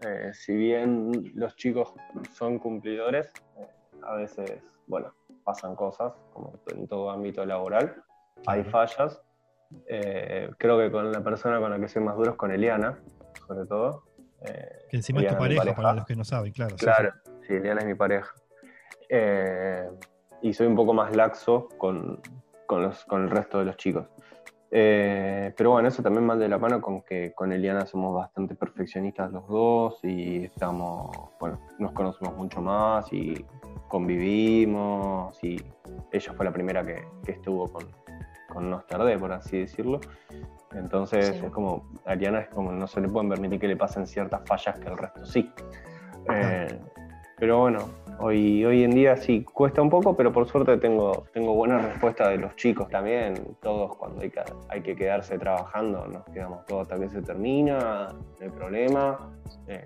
Eh, si bien los chicos son cumplidores, eh, a veces, bueno, pasan cosas, como en todo ámbito laboral, hay fallas. Eh, creo que con la persona con la que soy más duro es con Eliana, sobre todo. Eh, Que encima es tu pareja, para los que no saben, claro. sí, Claro, sí, Eliana es mi pareja. Eh, y soy un poco más laxo con, con, los, con el resto de los chicos. Eh, pero bueno, eso también va de la mano con que con Eliana somos bastante perfeccionistas los dos y estamos, bueno, nos conocemos mucho más y convivimos y ella fue la primera que, que estuvo con, con Nos Tardé, por así decirlo. Entonces Sí. es como, a Eliana es como no se le pueden permitir que le pasen ciertas fallas que el resto sí. Eh, pero bueno, hoy, hoy en día sí cuesta un poco, pero por suerte tengo, tengo buena respuesta de los chicos también. Todos cuando hay que, hay que quedarse trabajando, nos quedamos todos hasta que se termina, no hay problema. Eh,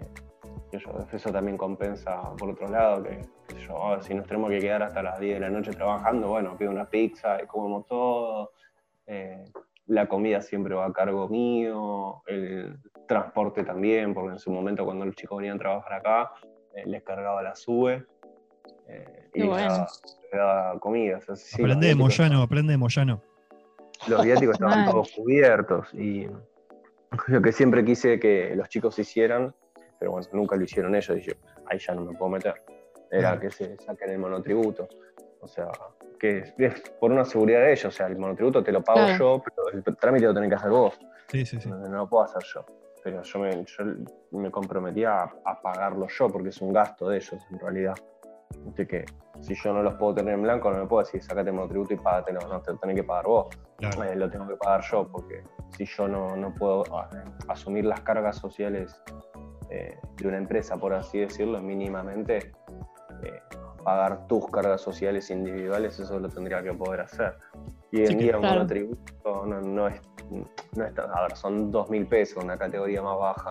yo, eso también compensa por otro lado, que yo, ah, si nos tenemos que quedar hasta las 10 de la noche trabajando, bueno, pido una pizza y comemos todo. Eh, la comida siempre va a cargo mío, el transporte también, porque en su momento cuando los chicos venían a trabajar acá, eh, les cargaba la sube eh, y les bueno. daba, les daba comida. O sea, sí, los aprende de Moyano, aprende de Moyano. Los viáticos estaban todos cubiertos y lo que siempre quise que los chicos hicieran, pero bueno, nunca lo hicieron ellos, y yo, ahí ya no me puedo meter, era Claro. que se saquen el monotributo. O sea, que es, es por una seguridad de ellos, o sea, el monotributo te lo pago Claro. yo, pero el trámite lo tenés que hacer vos. Sí, sí, sí. No, no lo puedo hacer yo. Pero yo me, yo me comprometía a, a pagarlo yo, porque es un gasto de ellos en realidad. Así que si yo no los puedo tener en blanco, no me puedo decir, sacate el monotributo y págatelo. No, te lo tenés que pagar vos. Claro. Eh, lo tengo que pagar yo, porque si yo no, no puedo ah, asumir las cargas sociales eh, de una empresa, por así decirlo, mínimamente eh, pagar tus cargas sociales individuales, eso lo tendría que poder hacer. Y Sí, en que- día un Claro. monotributo no, no es, no es tan- a ver, son dos mil pesos, una categoría más baja.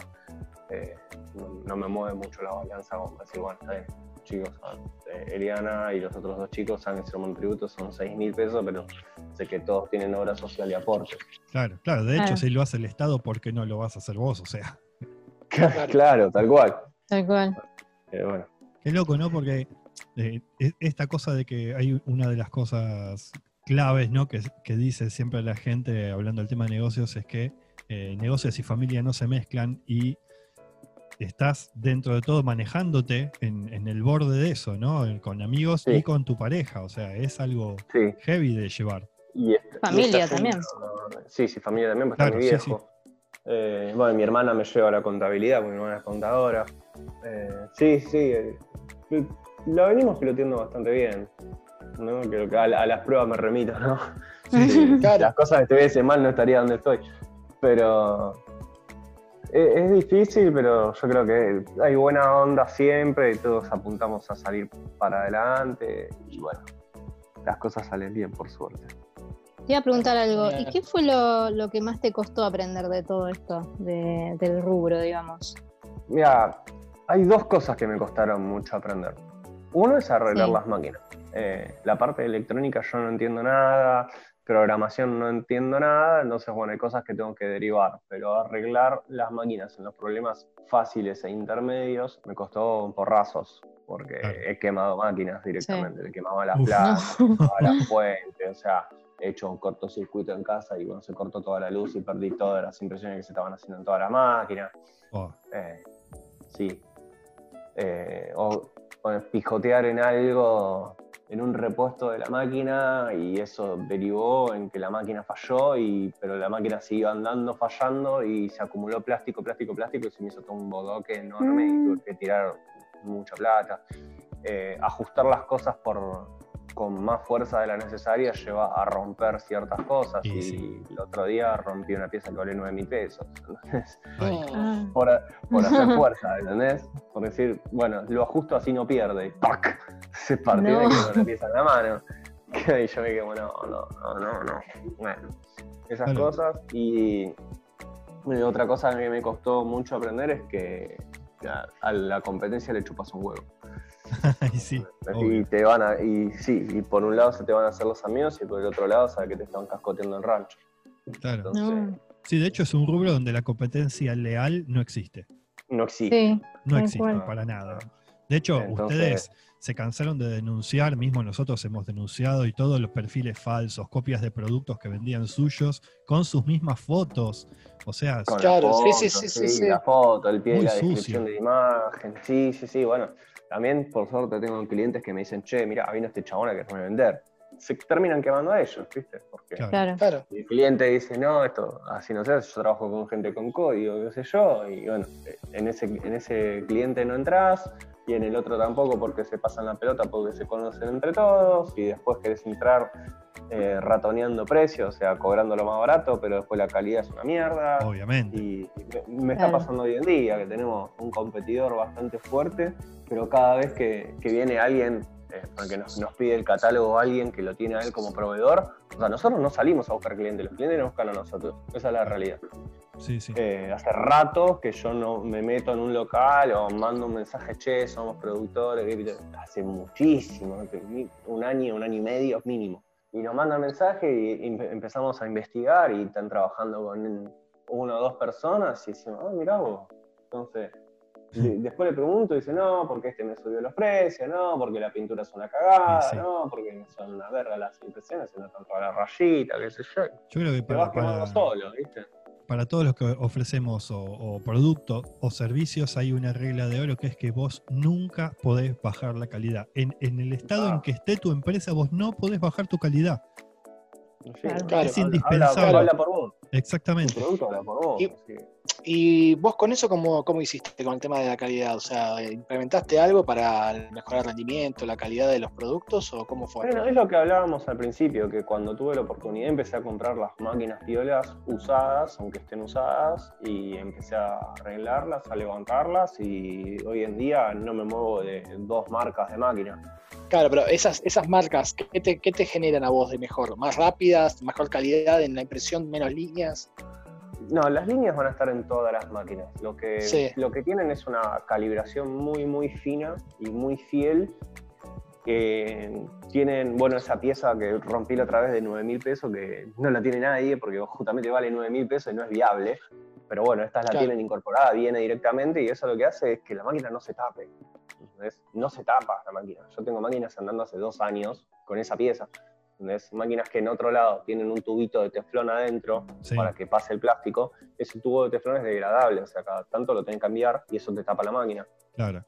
Eh, no, no me mueve mucho la balanza como decir, bueno, está bien, chicos, eh, Eliana y los otros dos chicos saben que ser monotributo son seis mil pesos, pero sé que todos tienen obra social y aporte. Claro, claro. De hecho, si lo hace el Estado, ¿por qué no lo vas a hacer vos? O sea, claro, tal cual. Tal cual. Eh, bueno, qué loco, ¿no? Porque eh, e- esta cosa de que hay una de las cosas claves, ¿no? Que, que dice siempre la gente hablando del tema de negocios es que eh, negocios y familia no se mezclan y estás dentro de todo manejándote en, en el borde de eso, ¿no? Con amigos Sí. y con tu pareja. O sea, es algo sí. heavy de llevar. Y y Familia también. sí, sí, familia también, porque Claro, está mi sí, viejo. Eh, bueno, mi hermana me lleva a la contabilidad, porque mi hermana es contadora. Eh, sí, sí, eh, la venimos piloteando bastante bien. ¿no? Que a, la- a las pruebas me remito, ¿no? Sí, Claro. Las cosas que estuviese mal no estaría donde estoy. Pero es, es difícil, pero yo creo que hay buena onda siempre y todos apuntamos a salir para adelante. Y bueno, las cosas salen bien, por suerte. Te iba a preguntar algo. ¿Y qué fue lo, lo que más te costó aprender de todo esto, de- del rubro, digamos? Mira, hay dos cosas que me costaron mucho aprender. Uno es arreglar Sí. las máquinas. Eh, la parte de electrónica yo no entiendo nada, programación no entiendo nada, entonces bueno, hay cosas que tengo que derivar, pero arreglar las máquinas en los problemas fáciles e intermedios me costó porrazos, porque Claro. he quemado máquinas directamente, le quemaba las Uf. placas, quemaba las fuentes, o sea, he hecho un cortocircuito en casa y bueno, se cortó toda la luz y perdí todas las impresiones que se estaban haciendo en toda la máquina. Oh, Eh, sí. Eh, o pijotear en algo, en un repuesto de la máquina, y eso derivó en que la máquina falló, y, pero la máquina siguió andando, fallando, y se acumuló plástico, plástico, plástico, y se me hizo todo un bodoque enorme, y Mm. tuve que tirar mucha plata. Eh, ajustar las cosas por, con más fuerza de la necesaria lleva a romper ciertas cosas, Y y sí. el otro día rompí una pieza que vale 9 mil pesos. Ah, por, por hacer fuerza, ¿entendés? Por decir, bueno, lo ajusto así no pierde. y ¡pac! Se partió No. la pieza en la mano. Y yo me quedé, bueno, no, no, no, no. Bueno, esas cosas. Y, y otra cosa que me costó mucho aprender es que a, a la competencia le chupas un huevo. y sí, Y te van a, y sí, y por un lado se te van a hacer los amigos y por el otro lado sabes que te están cascoteando en rancho. claro. Entonces, no. Sí, de hecho es un rubro donde la competencia leal no existe. no existe. Sí, No existe cual. para nada. De hecho, Entonces- ustedes se cansaron de denunciar, mismo nosotros hemos denunciado y todos los perfiles falsos, copias de productos que vendían suyos con sus mismas fotos. O sea, Claro, foto, sí, sí, sí, sí. La foto, el pie de Muy la sucio. descripción de la imagen. Sí, sí, sí. Bueno, también por suerte tengo clientes que me dicen, che, mira, vino este chabón a quererme vender. Se terminan quemando a ellos, ¿viste? Porque Claro. claro. El cliente dice, no, esto así no se hace, yo trabajo con gente con código, qué sé yo. Y bueno, en ese, en ese cliente no entras y en el otro tampoco porque se pasan la pelota porque se conocen entre todos y después querés entrar eh, ratoneando precios, o sea, cobrando lo más barato, pero después la calidad es una mierda. obviamente. Y me, me está pasando hoy en día que tenemos un competidor bastante fuerte pero cada vez que, que viene alguien eh, porque nos, nos pide el catálogo alguien que lo tiene a él como proveedor, o sea, nosotros no salimos a buscar clientes, los clientes nos buscan a nosotros, esa es la realidad. Sí, sí. Eh, hace rato que yo no me meto en un local o mando un mensaje, che, somos productores, hace muchísimo, un año, un año y medio mínimo. Y nos mandan mensaje y, empezamos a investigar y están trabajando con una o dos personas y decimos, ah, mirá vos. Entonces, después le pregunto y dice, no, porque este me subió los precios, no, porque la pintura es una cagada, Sí, no, porque son una verga las impresiones, se notan toda la rayita, qué sé yo. Yo creo que Te vas para, para, solo, ¿viste? para todos los que ofrecemos o, o productos o servicios hay una regla de oro que es que vos nunca podés bajar la calidad. En, en el estado en Ah. que esté tu empresa, vos no podés bajar tu calidad. Sí, Claro. Es habla- indispensable. Habla, habla por vos. Tu Exactamente. producto habla por vos. Y- así que- ¿Y vos con eso cómo, cómo hiciste con el tema de la calidad? O sea, ¿implementaste algo para mejorar el rendimiento, la calidad de los productos o cómo fue? Bueno, es lo que hablábamos al principio, que cuando tuve la oportunidad empecé a comprar las máquinas piolas usadas, aunque estén usadas, y empecé a arreglarlas, a levantarlas, y hoy en día no me muevo de dos marcas de máquinas. Claro, pero esas, esas marcas, ¿qué te, qué te generan a vos de mejor? ¿Más rápidas, mejor calidad en la impresión, menos líneas? No, las líneas van a estar en todas las máquinas. Lo que, Sí. lo que tienen es una calibración muy, muy fina y muy fiel. que tienen, bueno, esa pieza que rompí la otra vez de 9 mil pesos, que no la tiene nadie porque justamente vale 9 mil pesos y no es viable. Pero bueno, estas la Claro. tienen incorporada, viene directamente y eso lo que hace es que la máquina no se tape. No se tapa la máquina. Yo tengo máquinas andando hace dos años con esa pieza. ¿Entendés? Máquinas que en otro lado tienen un tubito de teflón adentro Sí. para que pase el plástico. Ese tubo de teflón es degradable, o sea, cada tanto lo tenés que cambiar y eso te tapa la máquina. Claro.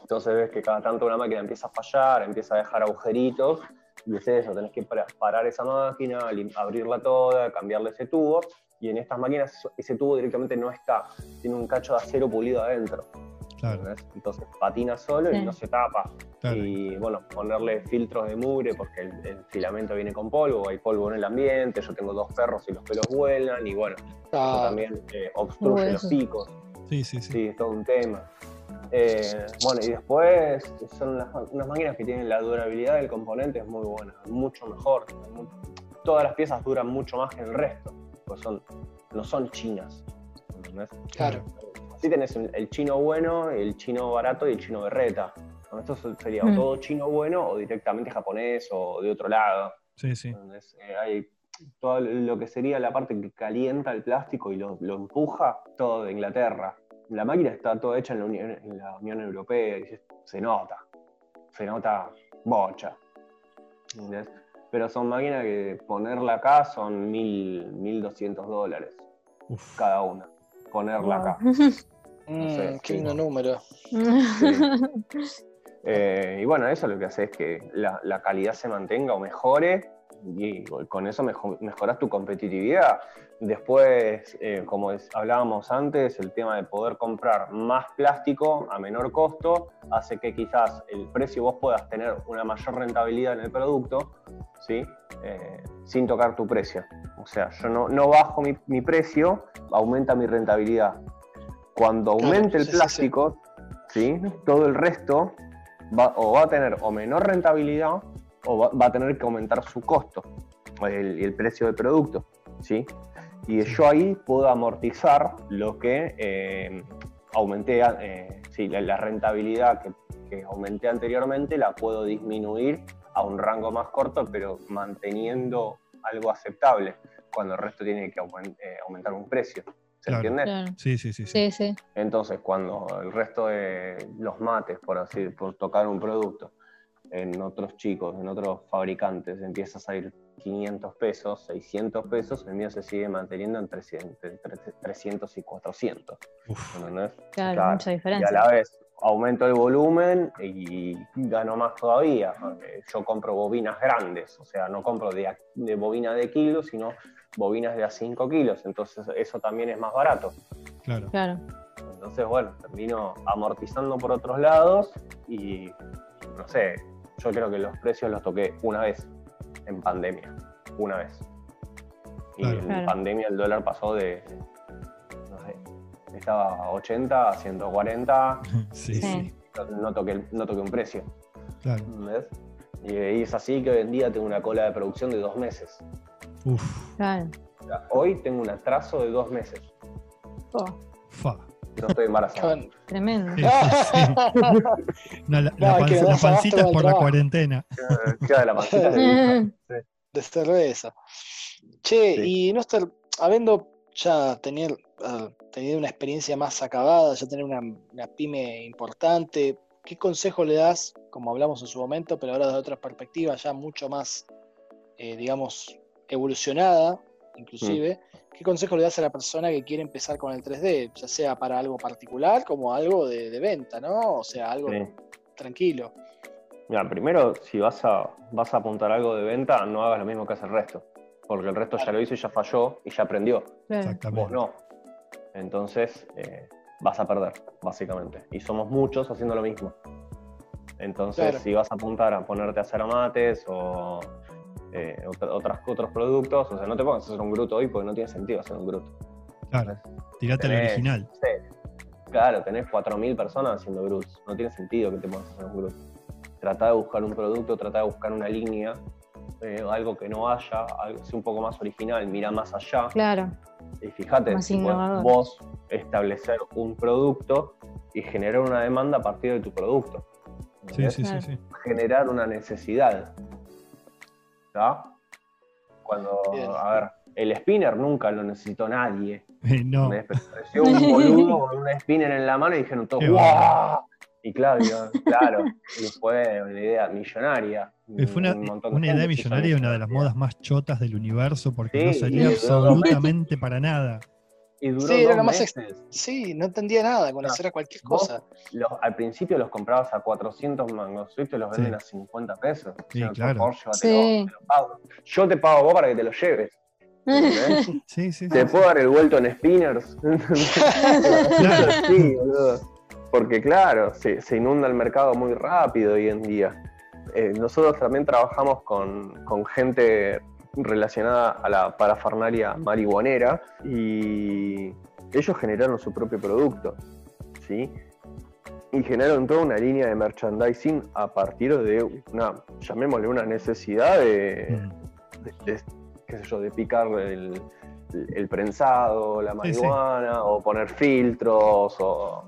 Entonces ves que cada tanto una máquina empieza a fallar, empieza a dejar agujeritos, y es eso, tenés que para- parar esa máquina, abrirla toda, cambiarle ese tubo, y en estas máquinas ese tubo directamente no está, tiene un cacho de acero pulido adentro. Entonces patina solo y no se tapa. claro. Y bueno, ponerle filtros de mugre porque el, el filamento viene con polvo, hay polvo en el ambiente, yo tengo dos perros y los pelos vuelan, y bueno, eso también eh, obstruye Bueno. los hocicos. Sí, sí, sí. Sí, es todo un tema. Eh, bueno, y después son unas, unas máquinas que tienen la durabilidad del componente es muy buena, mucho mejor. Todas las piezas duran mucho más que el resto, pues son, no son chinas. ¿entendés? claro. Así tenés el, chino bueno, el chino barato y el chino berreta. ¿no? Esto sería o Mm. todo chino bueno o directamente japonés o de otro lado. Sí, sí. ¿entendés? Eh, hay todo lo que sería la parte que calienta el plástico y lo, lo empuja, todo de Inglaterra. La máquina está toda hecha en la Unión, en la Unión Europea y se, nota, se nota bocha. ¿entendés? Pero son máquinas que ponerla acá son mil, 1.200 dólares Uf. cada una. Ponerla acá. Mm, sé, qué sí. lindo número. Eh, y bueno, eso lo que hace es que la, la calidad se mantenga o mejore y con eso mejo- mejoras tu competitividad. Después, eh, como hablábamos antes, el tema de poder comprar más plástico a menor costo hace que quizás el precio vos puedas tener una mayor rentabilidad en el producto, ¿sí? Eh, sin tocar tu precio. O sea, yo no, no bajo mi, mi precio, aumenta mi rentabilidad. Cuando Claro, aumente el sí, sí, sí. plástico, ¿sí? todo el resto va, o va a tener o menor rentabilidad o va, va a tener que aumentar su costo, el, el precio del producto. ¿sí? Y yo ahí puedo amortizar lo que eh, aumenté, eh, sí, la, la rentabilidad que, que aumenté anteriormente, la puedo disminuir a un rango más corto, pero manteniendo algo aceptable, cuando el resto tiene que aumen- eh, aumentar un precio. ¿Se Claro. entiende? Claro. Sí, sí, sí. sí. Entonces, cuando el resto de los mates, por así, por tocar un producto, en otros chicos, en otros fabricantes, empieza a salir 500 pesos, 600 pesos, el mío se sigue manteniendo en 300, entre 300 y 400. Uf. ¿entendés? Claro, Claro. mucha Y a diferencia. la vez aumento el volumen y gano más todavía. Yo compro bobinas grandes, o sea, no compro de, de bobina de kilos, sino bobinas de a 5 kilos. Entonces, eso también es más barato. Claro. Claro. Entonces, bueno, termino amortizando por otros lados y no sé, yo creo que los precios los toqué una vez en pandemia, una vez. Y Claro. en Claro. pandemia el dólar pasó de, no sé, estaba a 80 a 140 Sí, Sí. sí. no, no toque, no toque un precio. Claro. ¿Ves? Y es así que hoy en día tengo una cola de producción de dos meses. Uf, Claro. Hoy tengo un atraso de dos meses. Oh, fa. No estoy embarazado. Con- tremendo. Sí, sí, sí. No, la, la No, la das pancita es por la cuarentena. Queda la pancita de de cerveza. Che, Sí. y no estar, habiendo ya tener, ah, tenido una experiencia más acabada, ya tener una, una pyme importante, ¿qué consejo le das, como hablamos en su momento, pero ahora de otra perspectiva, ya mucho más, eh, digamos, evolucionada, inclusive? ¿Qué consejo le das a la persona que quiere empezar con el 3D, ya sea para algo particular como algo de, de venta, ¿no? O sea, algo Sí. tranquilo. Mira, primero, si vas a, vas a apuntar algo de venta, no hagas lo mismo que hace el resto. Porque el resto ya lo hizo y ya falló y ya aprendió. Claro. Vos Exactamente. no. Entonces, eh, vas a perder, básicamente. Y somos muchos haciendo lo mismo. Entonces, Claro. si vas a apuntar a ponerte a hacer amates o eh, otra- otras, otros productos, o sea, no te pongas a hacer un gruto hoy porque no tiene sentido hacer un gruto. Claro. Tirate al original. Sí. Claro, tenés 4.000 personas haciendo gruts. No tiene sentido que te pongas a hacer un grut. Trata de buscar un producto, trata de buscar una línea, eh, algo que no haya, algo sea un poco más original, mira más allá. Claro. Y fíjate, si vos establecer un producto y generar una demanda a partir de tu producto. Sí, sí, sí, Claro. sí. Generar una necesidad. Cuando, Bien. a ver, el spinner nunca lo necesitó nadie. Eh, no, un boludo con un spinner en la mano y dijeron todos, ¡guau! Y Claudio, claro, y fue una idea millonaria. Eh, Fue una, Un montón de una idea millonaria y una de las modas más chotas del universo porque Sí, no servía absolutamente para nada. Y duró Sí, era dos lo más meses. Sí, no entendía nada con No. hacer cualquier Vos- cosa. Los- al principio los comprabas a 400 mangos, hoy te los venden Sí. a 50 pesos. Sí, O sea, claro. por favor, Sí. llévatelo, te lo pago. Yo te pago a vos para que te lo lleves. Sí, sí, sí. ¿Te puedo dar el vuelto en spinners? Claro. sí, boludo. Porque claro, se, se inunda el mercado muy rápido hoy en día. Eh, nosotros también trabajamos con, con gente relacionada a la parafernalia marihuanera y ellos generaron su propio producto, ¿sí? Y generaron toda una línea de merchandising a partir de una, llamémosle una necesidad de, de- de- qué sé yo, de picar el, el prensado, la Sí, sí. marihuana, o poner filtros, o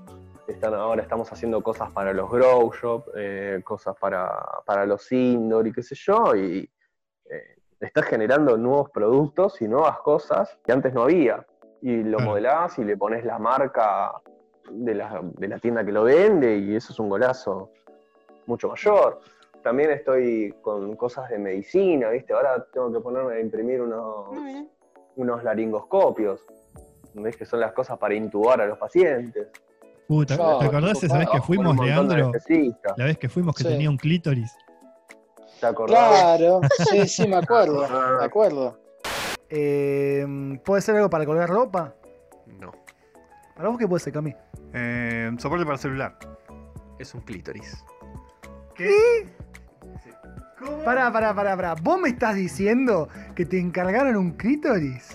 están, ahora estamos haciendo cosas para los grow shop, eh, cosas para, para los indoor y qué sé yo, y eh, estás generando nuevos productos y nuevas cosas que antes no había. Y lo Claro. modelás y le pones la marca de la, de la tienda que lo vende, y eso es un golazo mucho mayor. También estoy con cosas de medicina, ¿viste? Ahora tengo que ponerme a imprimir unos, unos laringoscopios, ¿ves? Que son las cosas para intubar a los pacientes. Uh, ¿te, Yo, te acordás esa vez que fuimos, Leandro? La vez que fuimos que Sí. tenía un clítoris. ¿Te acordás? Claro, sí, sí, me acuerdo, me acuerdo. Eh, ¿Puede ser algo para colgar ropa? No. ¿Para vos qué puede ser, Cami? Eh, soporte para celular. Es un clítoris. Pará, pará, pará, pará. ¿Vos me estás diciendo que te encargaron un clítoris?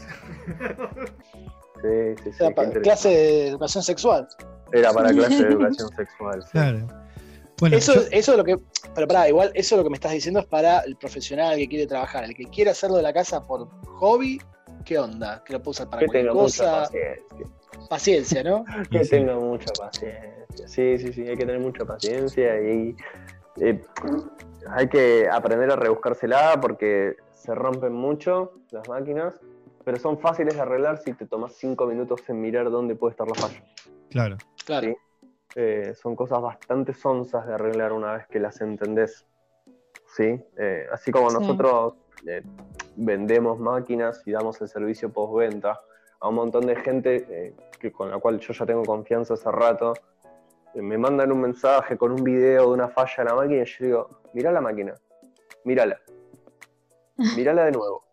Sí, sí, sí. Qué para clase de educación sexual. Era para clase de educación sexual. sí. Claro. Bueno, Eso, yo- eso es lo que. Pero pará, igual eso lo que me estás diciendo es para el profesional que quiere trabajar. El que quiere hacerlo de la casa por hobby, ¿qué onda? Que lo puede usar para Que cualquier tenga mucha cosa. paciencia. Paciencia, ¿no? Que sí. tenga mucha paciencia. Sí, sí, sí, hay que tener mucha paciencia y eh, hay que aprender a rebuscársela porque se rompen mucho las máquinas, pero son fáciles de arreglar si te tomas cinco minutos en mirar dónde puede estar la falla. claro. Claro. Sí. Eh, son cosas bastante sonsas de arreglar una vez que las entendés. ¿Sí? Eh, así como Sí. nosotros eh, vendemos máquinas y damos el servicio postventa a un montón de gente que, con la cual yo ya tengo confianza hace rato, me mandan un mensaje con un video de una falla en la máquina y yo digo, mirá la máquina, mírala, mírala de nuevo.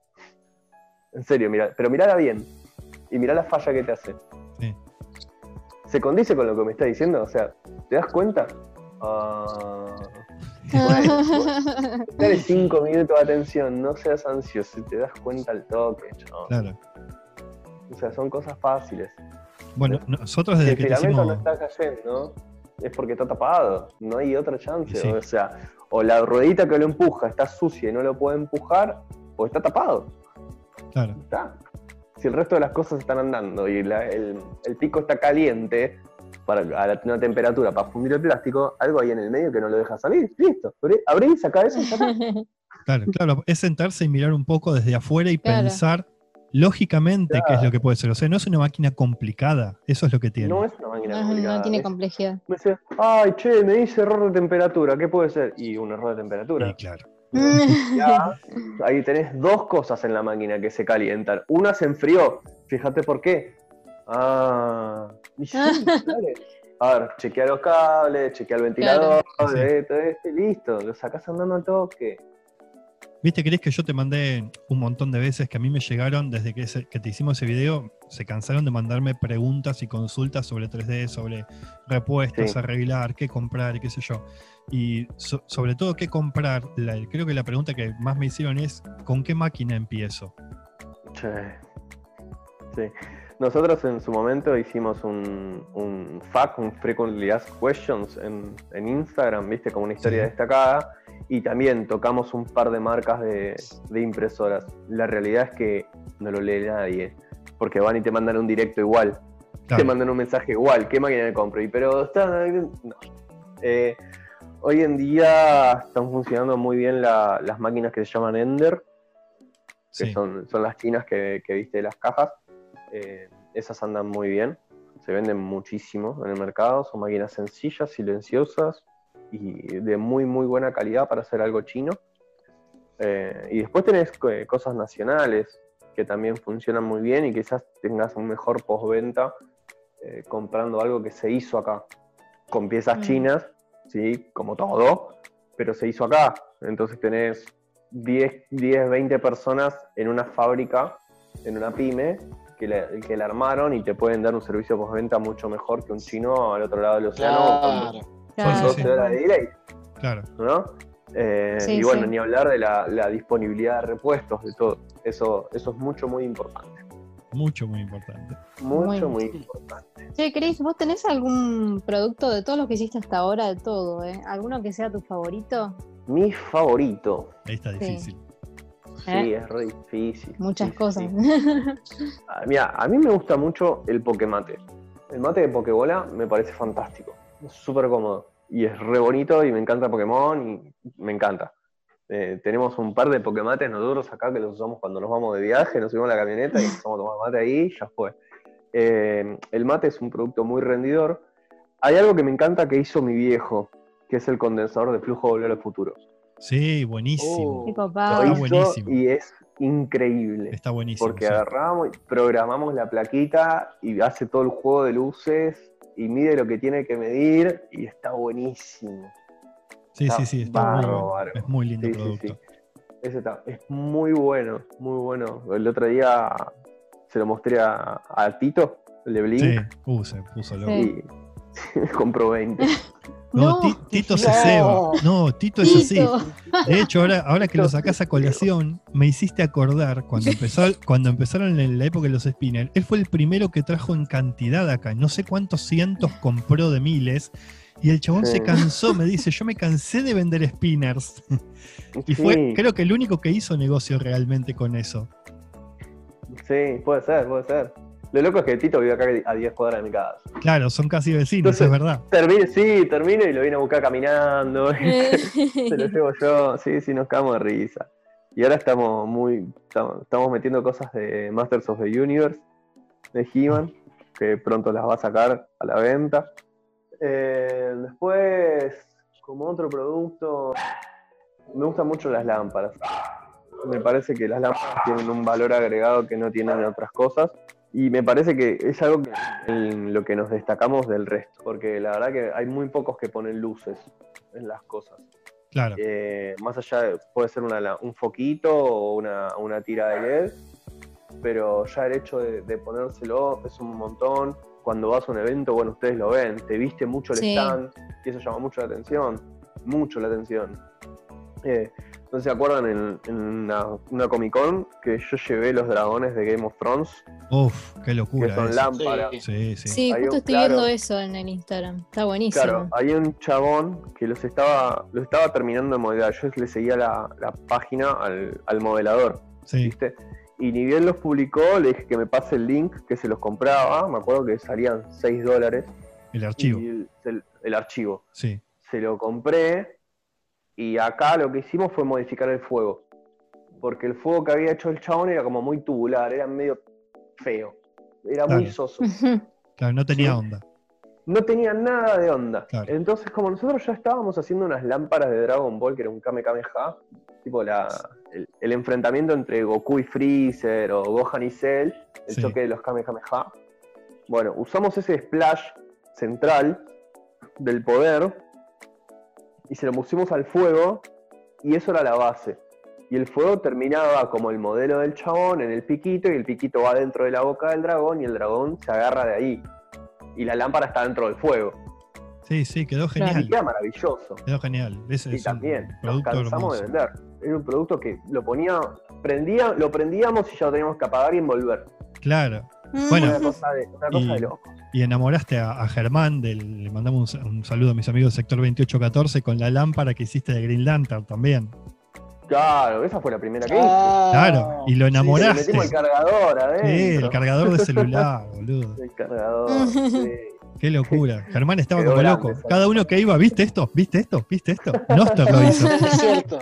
En serio, mira, pero mirala bien y mirá la falla que te hace. ¿Se condice con lo que me está diciendo? O sea, ¿te das cuenta? Ah, bueno, dale cinco minutos de atención, no seas ansioso, te das cuenta al toque, chabón. Claro. O sea, son cosas fáciles. Bueno, nosotros Si desde el que filamento hicimos. no está cayendo, es porque está tapado, no hay otra chance. Sí. O sea, o la ruedita que lo empuja está sucia y no lo puede empujar, o está tapado. Claro. Está. Si el resto de las cosas están andando y la- el, el pico está caliente para, a la, una temperatura para fundir el plástico, algo ahí en el medio que no lo deja salir. Listo. Abrí, saca eso está. Claro, claro, es sentarse y mirar un poco desde afuera y Claro. pensar lógicamente qué es lo que puede ser. O sea, no es una máquina complicada, eso es lo que tiene. No es una máquina No, no complicada, tiene es- complejidad. Me dice, ay, che, me dice error de temperatura, ¿qué puede ser? Y un error de temperatura. Y claro. Ya, ahí tenés dos cosas en la máquina que se calientan. Una se enfrió, fíjate por qué. Ah, y sí, dale. A ver, chequea los cables, chequea el ventilador, Claro. Sí. esto, esto, y listo, lo sacás andando al toque. ¿Viste, crees que yo te mandé un montón de veces que a mí me llegaron desde que, te hicimos ese video? Se cansaron de mandarme preguntas y consultas sobre 3D, sobre repuestos, Sí. arreglar, qué comprar y qué sé yo. Y so- sobre todo qué comprar, la- creo que la pregunta que más me hicieron es ¿con qué máquina empiezo? Che. Sí. Nosotros en su momento hicimos un, un FAQ, un Frequently Asked Questions, en, en Instagram, viste, como una historia Sí. destacada, y también tocamos un par de marcas de, de impresoras. La realidad es que no lo lee nadie, porque van y te mandan un directo igual, te mandan un mensaje igual, ¿qué máquina me compro? Y pero está... No. Eh, hoy en día están funcionando muy bien la- las máquinas que se llaman Ender, que sí. son, son las chinas que, que viste de las cajas. Eh, esas andan muy bien, se venden muchísimo en el mercado, son máquinas sencillas, silenciosas y de muy muy buena calidad para hacer algo chino. Eh, y después tenés cosas nacionales que también funcionan muy bien y quizás tengas un mejor postventa eh, comprando algo que se hizo acá, con piezas Mm. chinas, ¿sí? como todo, pero se hizo acá. Entonces tenés 10, 10, 20 personas en una fábrica, en una pyme, que la, que la armaron y te pueden dar un servicio postventa mucho mejor que un chino al otro lado del océano Claro. con Claro. 12 horas de delay, Claro. ¿no? Eh, Sí, y bueno, sí. ni hablar de la, la disponibilidad de repuestos, de todo. Eso, eso es mucho, muy importante. Mucho, muy importante. Mucho, muy, Muy- importante. Che, Cris, ¿vos tenés algún producto de todos los que hiciste hasta ahora, de todo, eh? ¿Alguno que sea tu favorito? Mi favorito. Ahí está difícil. Sí, ¿Eh? es re difícil. Muchas cosas. Ah, Mira, a mí me gusta mucho el Pokemate. El mate de Pokebola me parece fantástico. Es súper cómodo. Y es re bonito y me encanta Pokémon y me encanta. Eh, tenemos un par de Pokemates nosotros acá que los usamos cuando nos vamos de viaje, nos subimos a la camioneta y empezamos a tomar mate ahí y ya fue. Eh, el mate es un producto muy rendidor. Hay algo que me encanta que hizo mi viejo, que es el condensador de flujo de volver futuros. Sí, buenísimo. Oh. Lo copado. Está hizo buenísimo. y es increíble. Está buenísimo. Porque sí. agarramos y programamos la plaquita y hace todo el juego de luces y mide lo que tiene que medir y está buenísimo. Sí, está sí, sí, está muy bueno. bárbaro. Es muy lindo Sí, producto. sí. Ese está, es muy bueno, muy bueno. El otro día se lo mostré a, a Tito, el de Blink, Sí, uh, se puso loco. Sí. compró 20. No, No. Ti- Tito se No. ceba. No, Tito es así. De hecho, ahora, ahora que lo sacás a colación, me hiciste acordar cuando empezó, cuando empezaron en la época de los spinners, él fue el primero que trajo en cantidad acá. No sé cuántos cientos compró de miles. Y el chabón Sí. se cansó, me dice, yo me cansé de vender spinners. Y Sí, fue, creo que el único que hizo negocio realmente con eso. sí, puede ser, puede ser. Lo loco es que Tito vive acá a 10 cuadras de mi casa. Claro, son casi vecinos, Entonces- es verdad. Termine, sí, termino y lo vine a buscar caminando. Se lo llevo yo, sí, sí, nos cagamos de risa. Y ahora estamos muy. Estamos, estamos metiendo cosas de Masters of the Universe, de He-Man, que pronto las va a sacar a la venta. Eh, después, como otro producto, me gustan mucho las lámparas. Me parece que las lámparas tienen un valor agregado que no tienen otras cosas. Y me parece que es algo que, en lo que nos destacamos del resto, porque la verdad que hay muy pocos que ponen luces en las cosas. Claro. Eh, más allá de, puede ser una un foquito o una, una tira de LED, pero ya el hecho de, de ponérselo es un montón. Cuando vas a un evento, bueno, ustedes lo ven, te viste mucho el Sí. stand y eso llama mucho la atención, mucho la atención. Eh, ¿No se acuerdan en, en una, una Comic Con que yo llevé los dragones de Game of Thrones Uf, qué que locura. son eso. lámparas. Sí. Sí, sí. Sí, justo un- estoy claro. viendo eso en el Instagram. Está buenísimo. Claro, hay un chabón que los estaba, los estaba terminando de modelar. Yo le seguía la, la página al, al modelador, Sí, ¿viste? Y ni bien los publicó, le dije que me pase el link, que se los compraba. Me acuerdo que salían 6 dólares. el archivo. El, el- el archivo. Sí. Se lo compré. Y acá lo que hicimos fue modificar el fuego. Porque el fuego que había hecho el chabón era como muy tubular, era medio feo. Era muy soso. Claro, no tenía Sí. onda. no tenía nada de onda. Claro. Entonces, como nosotros ya estábamos haciendo unas lámparas de Dragon Ball, que era un Kame Kameha, tipo la, el, el enfrentamiento entre Goku y Freezer o Gohan y Cell, el Sí. choque de los Kame Kameha. Bueno, usamos ese splash central del poder y se lo pusimos al fuego y eso era la base. Y el fuego terminaba como el modelo del chabón en el piquito y el piquito va dentro de la boca del dragón y el dragón se agarra de ahí. Y la lámpara está dentro del fuego. Sí, sí, quedó genial. queda maravilloso. Quedó genial. Ese Y es también nos cansamos hermoso. de vender. Era un producto que lo ponía, prendía, lo prendíamos y ya lo teníamos que apagar y envolver. Claro. Mm. Bueno, Una cosa de, una cosa y- de loco. Y enamoraste a, a Germán, del, le mandamos un, sa- un saludo a mis amigos del sector 2814 con la lámpara que hiciste de Green Lantern también. Claro, esa fue la primera que hice. Ah, Claro, y lo Sí, le enamoraste. metimos el cargador adentro. Sí, el cargador de celular, boludo. El cargador, sí. Qué locura. Germán estaba Quedó como loco. Cada uno que iba, ¿viste esto? ¿Viste esto? ¿Viste esto? Noster lo hizo. Es cierto,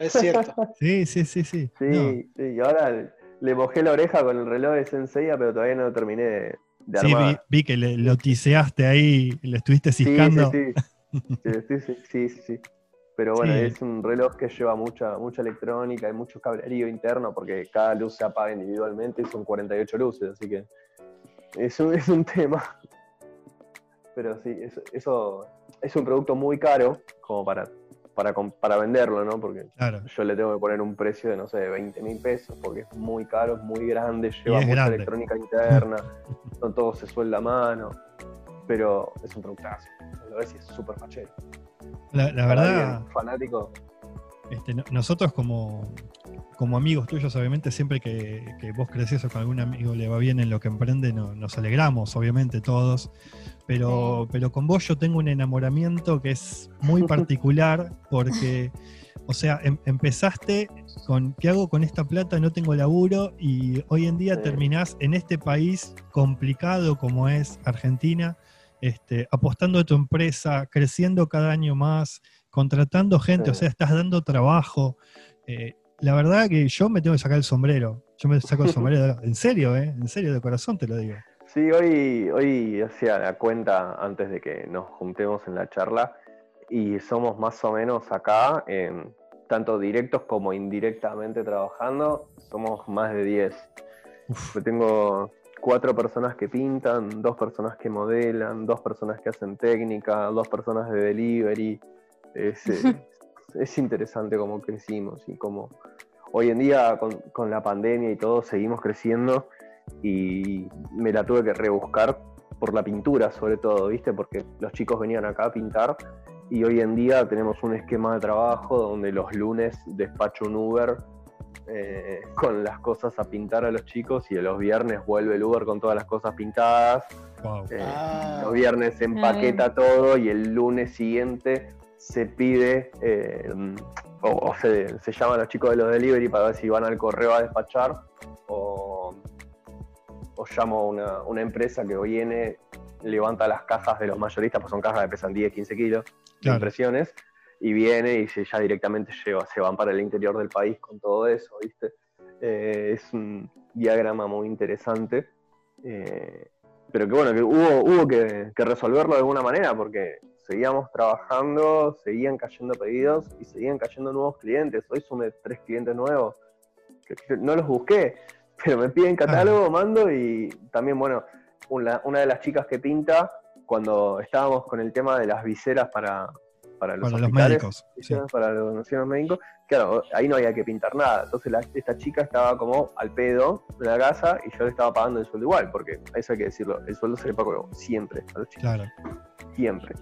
es cierto. Sí, sí, sí, sí. Sí, No. sí, y ahora le mojé la oreja con el reloj de Senseiya, pero todavía no terminé de, de Sí, vi, armar. vi que le, lo tiseaste ahí, le estuviste Sí, sí, ciscando. sí. Sí, sí, sí, sí, sí, sí. Pero bueno, Sí. es un reloj que lleva mucha, mucha electrónica y mucho cablerío interno porque cada luz se apaga individualmente y son 48 luces, así que es un, es un tema. Pero sí, eso, eso es un producto muy caro como para, para, para venderlo, ¿no? Porque Claro. yo le tengo que poner un precio de, no sé, de 20 mil pesos, porque es muy caro, es muy grande, lleva mucha grande. electrónica interna, no todo se suelda a mano, pero es un productazo. Lo ves y es súper fachero. La, la verdad, fanático, este, no- nosotros como, como amigos tuyos, obviamente, siempre que, que vos creces o que algún amigo le va bien en lo que emprende, no- nos alegramos, obviamente, todos. Pero, pero con vos yo tengo un enamoramiento que es muy particular porque, o sea, em- empezaste con, ¿qué hago con esta plata? No tengo laburo y hoy en día terminás en este país complicado como es Argentina, este, apostando a tu empresa, creciendo cada año más, contratando gente, o sea, estás dando trabajo. Eh, la verdad que yo me tengo que sacar el sombrero. Yo me saco el sombrero, en serio, ¿eh? En serio, de corazón te lo digo. Sí, hoy, hoy hacía la cuenta antes de que nos juntemos en la charla y somos más o menos acá, en, tanto directos como indirectamente trabajando, somos más de 10. Uf, Yo tengo cuatro personas que pintan, dos personas que modelan, dos personas que hacen técnica, dos personas de delivery. Es, eh, es interesante cómo crecimos y cómo hoy en día con, con la pandemia y todo seguimos creciendo y me la tuve que rebuscar por la pintura sobre todo, ¿viste? Porque los chicos venían acá a pintar y hoy en día tenemos un esquema de trabajo donde los lunes despacho un Uber eh, con las cosas a pintar a los chicos y los viernes vuelve el Uber con todas las cosas pintadas. wow. Eh, Ah. Los viernes se empaqueta todo y el lunes siguiente se pide eh, o, o se, se llaman los chicos de los delivery para ver si van al correo a despachar o, o llamo a una, una empresa que viene, levanta las cajas de los mayoristas, pues son cajas que pesan 10, 15 kilos de impresiones, y viene y se, ya directamente lleva, se van para el interior del país con todo eso, ¿viste? Eh, es un diagrama muy interesante, eh, pero que bueno, que hubo, hubo que, que resolverlo de alguna manera, porque seguíamos trabajando, seguían cayendo pedidos y seguían cayendo nuevos clientes. Hoy sumé tres clientes nuevos, no los busqué, pero me piden catálogo, mando y también, bueno, una, una de las chicas que pinta, cuando estábamos con el tema de las viseras para, para los, Para los médicos. sí. para los médicos, claro, ahí no había que pintar nada. Entonces la- esta chica estaba como al pedo de la casa y yo le estaba pagando el sueldo igual, porque eso hay que decirlo, el sueldo se le pagó siempre a los chicos, Claro. siempre.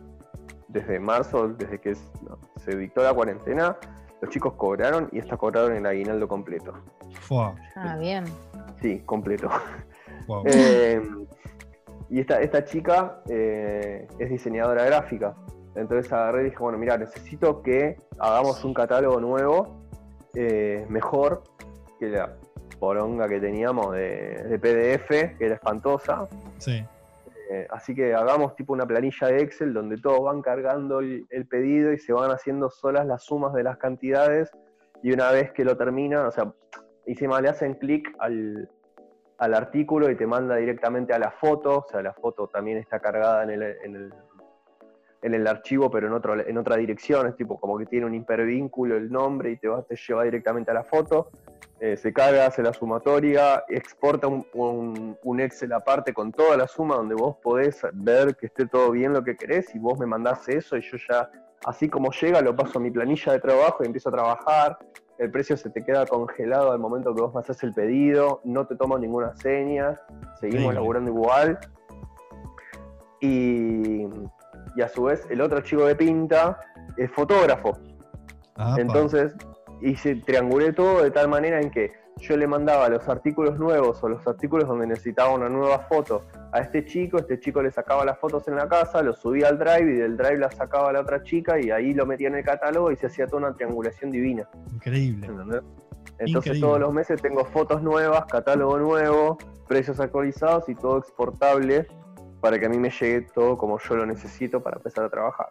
Desde marzo, desde que es- no, se dictó la cuarentena, los chicos cobraron y hasta cobraron el aguinaldo completo. Fua. Ah, bien. Sí, completo. Wow. Eh, y esta, esta chica eh, es diseñadora gráfica. Entonces agarré y dije, bueno, mira, necesito que hagamos un catálogo nuevo, eh, mejor que la poronga que teníamos de, de PDF, que era espantosa. Sí. Eh, así que hagamos tipo una planilla de Excel donde todos van cargando el, pedido y se van haciendo solas las sumas de las cantidades. Y una vez que lo terminan, o sea, encima le hacen clic al, al artículo y te manda directamente a la foto, o sea, la foto también está cargada en el, en el archivo, pero en, otro, en otra dirección, es tipo como que tiene un hipervínculo el nombre y te, va, te lleva directamente a la foto. Eh, se carga, hace la sumatoria, exporta un, un- un Excel aparte con toda la suma donde vos podés ver que esté todo bien lo que querés y vos me mandás eso y yo ya, así como llega, lo paso a mi planilla de trabajo y empiezo a trabajar. El precio se te queda congelado al momento que vos haces el pedido, no te tomo ninguna seña, seguimos Increíble. laburando igual. Y, y a su vez, el otro chico de pinta es fotógrafo. Ah. Entonces, hice, triangulé todo de tal manera en que yo le mandaba los artículos nuevos o los artículos donde necesitaba una nueva foto a este chico, este chico le sacaba las fotos en la casa, lo subía al drive y del drive las sacaba a la otra chica y ahí lo metía en el catálogo y se hacía toda una triangulación divina. Increíble. ¿entendés? Entonces Increíble. todos los meses tengo fotos nuevas, catálogo nuevo, precios actualizados y todo exportable para que a mí me llegue todo como yo lo necesito para empezar a trabajar.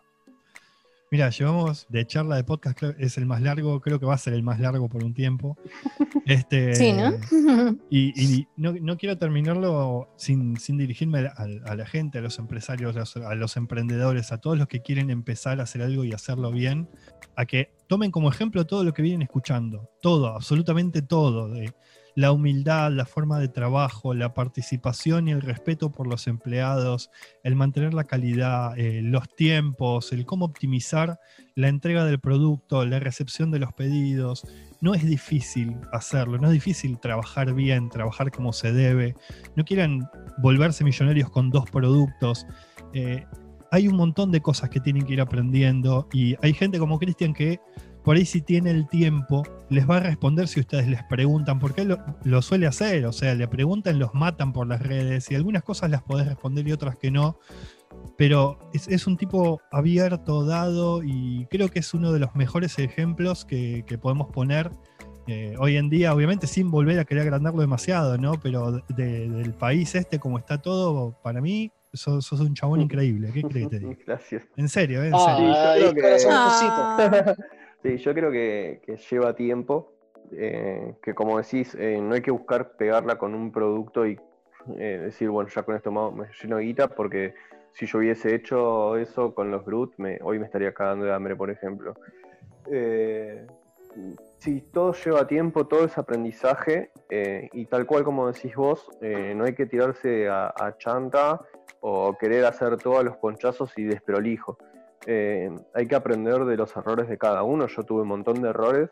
Mira, llevamos de charla de podcast, creo- es el más largo, creo que va a ser el más largo por un tiempo. Este, Sí, ¿no? Y, y no, no quiero terminarlo sin, sin dirigirme a, a la gente, a los empresarios, a los, a los emprendedores, a todos los que quieren empezar a hacer algo y hacerlo bien, a que tomen como ejemplo todo lo que vienen escuchando, todo, absolutamente todo, de la humildad, la forma de trabajo, la participación y el respeto por los empleados, el mantener la calidad, eh, los tiempos, el cómo optimizar la entrega del producto, la recepción de los pedidos, no es difícil hacerlo, no es difícil trabajar bien, trabajar como se debe. No quieran volverse millonarios con dos productos. Eh, hay un montón de cosas que tienen que ir aprendiendo y hay gente como Cristian que por ahí si tiene el tiempo les va a responder si ustedes les preguntan, porque él lo, lo suele hacer, o sea, le preguntan, los matan por las redes y algunas cosas las podés responder y otras que no. Pero es, es un tipo abierto, dado, y creo que es uno de los mejores ejemplos que, que podemos poner eh, hoy en día, obviamente sin volver a querer agrandarlo demasiado, ¿no? Pero de- del país este, como está todo, para mí, sos, sos un chabón increíble. ¿Qué crees que te diga? Gracias. En serio, ¿eh? en Ah, serio. yo Ay, creo que- corazoncito. Sí, yo creo que, lleva tiempo, eh, que como decís, eh, no hay que buscar pegarla con un producto y eh, decir, bueno, ya con esto me, lleno de guita, porque si yo hubiese hecho eso con los Brut, hoy me estaría cagando de hambre, por ejemplo. Sí, todo lleva tiempo, todo es aprendizaje, y tal cual como decís vos, no hay que tirarse a, a chanta o querer hacer todos los ponchazos y desprolijo. Eh, hay que aprender de los errores de cada uno. Yo tuve un montón de errores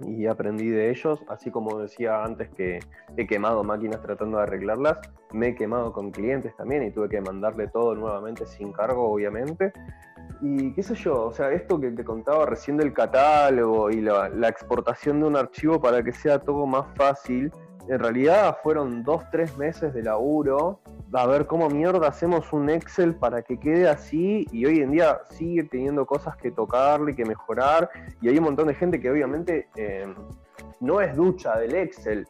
y aprendí de ellos, así como decía antes que he quemado máquinas tratando de arreglarlas, me he quemado con clientes también y tuve que mandarle todo nuevamente sin cargo, obviamente. Y qué sé yo, o sea, esto que te contaba recién del catálogo y la, la exportación de un archivo para que sea todo más fácil, en realidad fueron dos, tres meses de laburo a ver cómo mierda hacemos un Excel para que quede así y hoy en día sigue teniendo cosas que tocarle, que mejorar y hay un montón de gente que obviamente eh, no es ducha del Excel.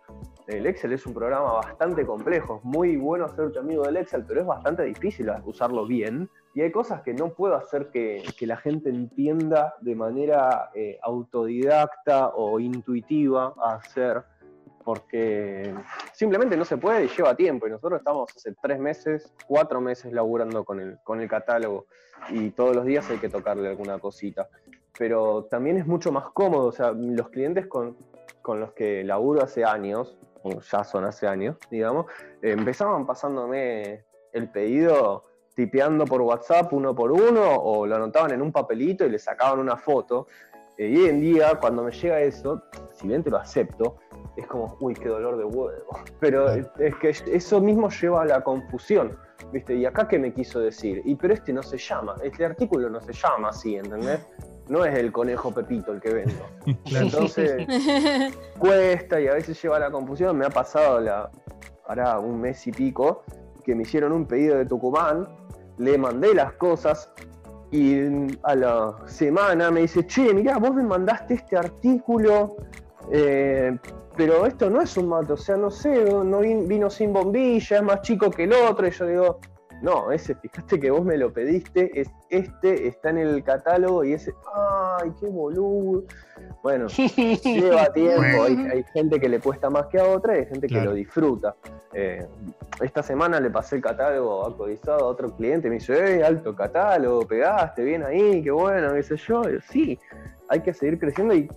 El Excel es un programa bastante complejo, es muy bueno hacerte amigo del Excel, pero es bastante difícil usarlo bien. Y hay cosas que no puedo hacer que, que la gente entienda de manera eh, autodidacta o intuitiva a hacer porque simplemente no se puede y lleva tiempo. Y nosotros estamos hace tres meses, cuatro meses laburando con el, con el catálogo y todos los días hay que tocarle alguna cosita. Pero también es mucho más cómodo, o sea, los clientes con, con los que laburo hace años, o ya son hace años, digamos, empezaban pasándome el pedido tipeando por WhatsApp uno por uno o lo anotaban en un papelito y le sacaban una foto. Eh, y hoy en día, cuando me llega eso, si bien te lo acepto, es como, uy, qué dolor de huevo. Pero es, que eso mismo lleva a la confusión, ¿viste? ¿Y acá qué me quiso decir? Y pero este no se llama, este artículo no se llama así, ¿entendés? No es el conejo Pepito el que vendo. Entonces, cuesta y a veces lleva a la confusión. Me ha pasado la, hará un mes y pico, que me hicieron un pedido de Tucumán, le mandé las cosas y a la semana me dice, che, mirá, vos me mandaste este artículo, eh, pero esto no es un mate, o sea, no sé, no vin- vino sin bombilla, es más chico que el otro, y yo digo, no, ese, fijaste que vos me lo pediste, es este, está en el catálogo y ese, ay, qué boludo. Bueno, lleva tiempo, hay, hay gente que le cuesta más que a otra y hay gente que Claro. lo disfruta. Eh, esta semana le pasé el catálogo actualizado a otro cliente, me dice, eh, alto catálogo, pegaste bien ahí, qué bueno, qué sé yo. Y yo, sí, hay que seguir creciendo y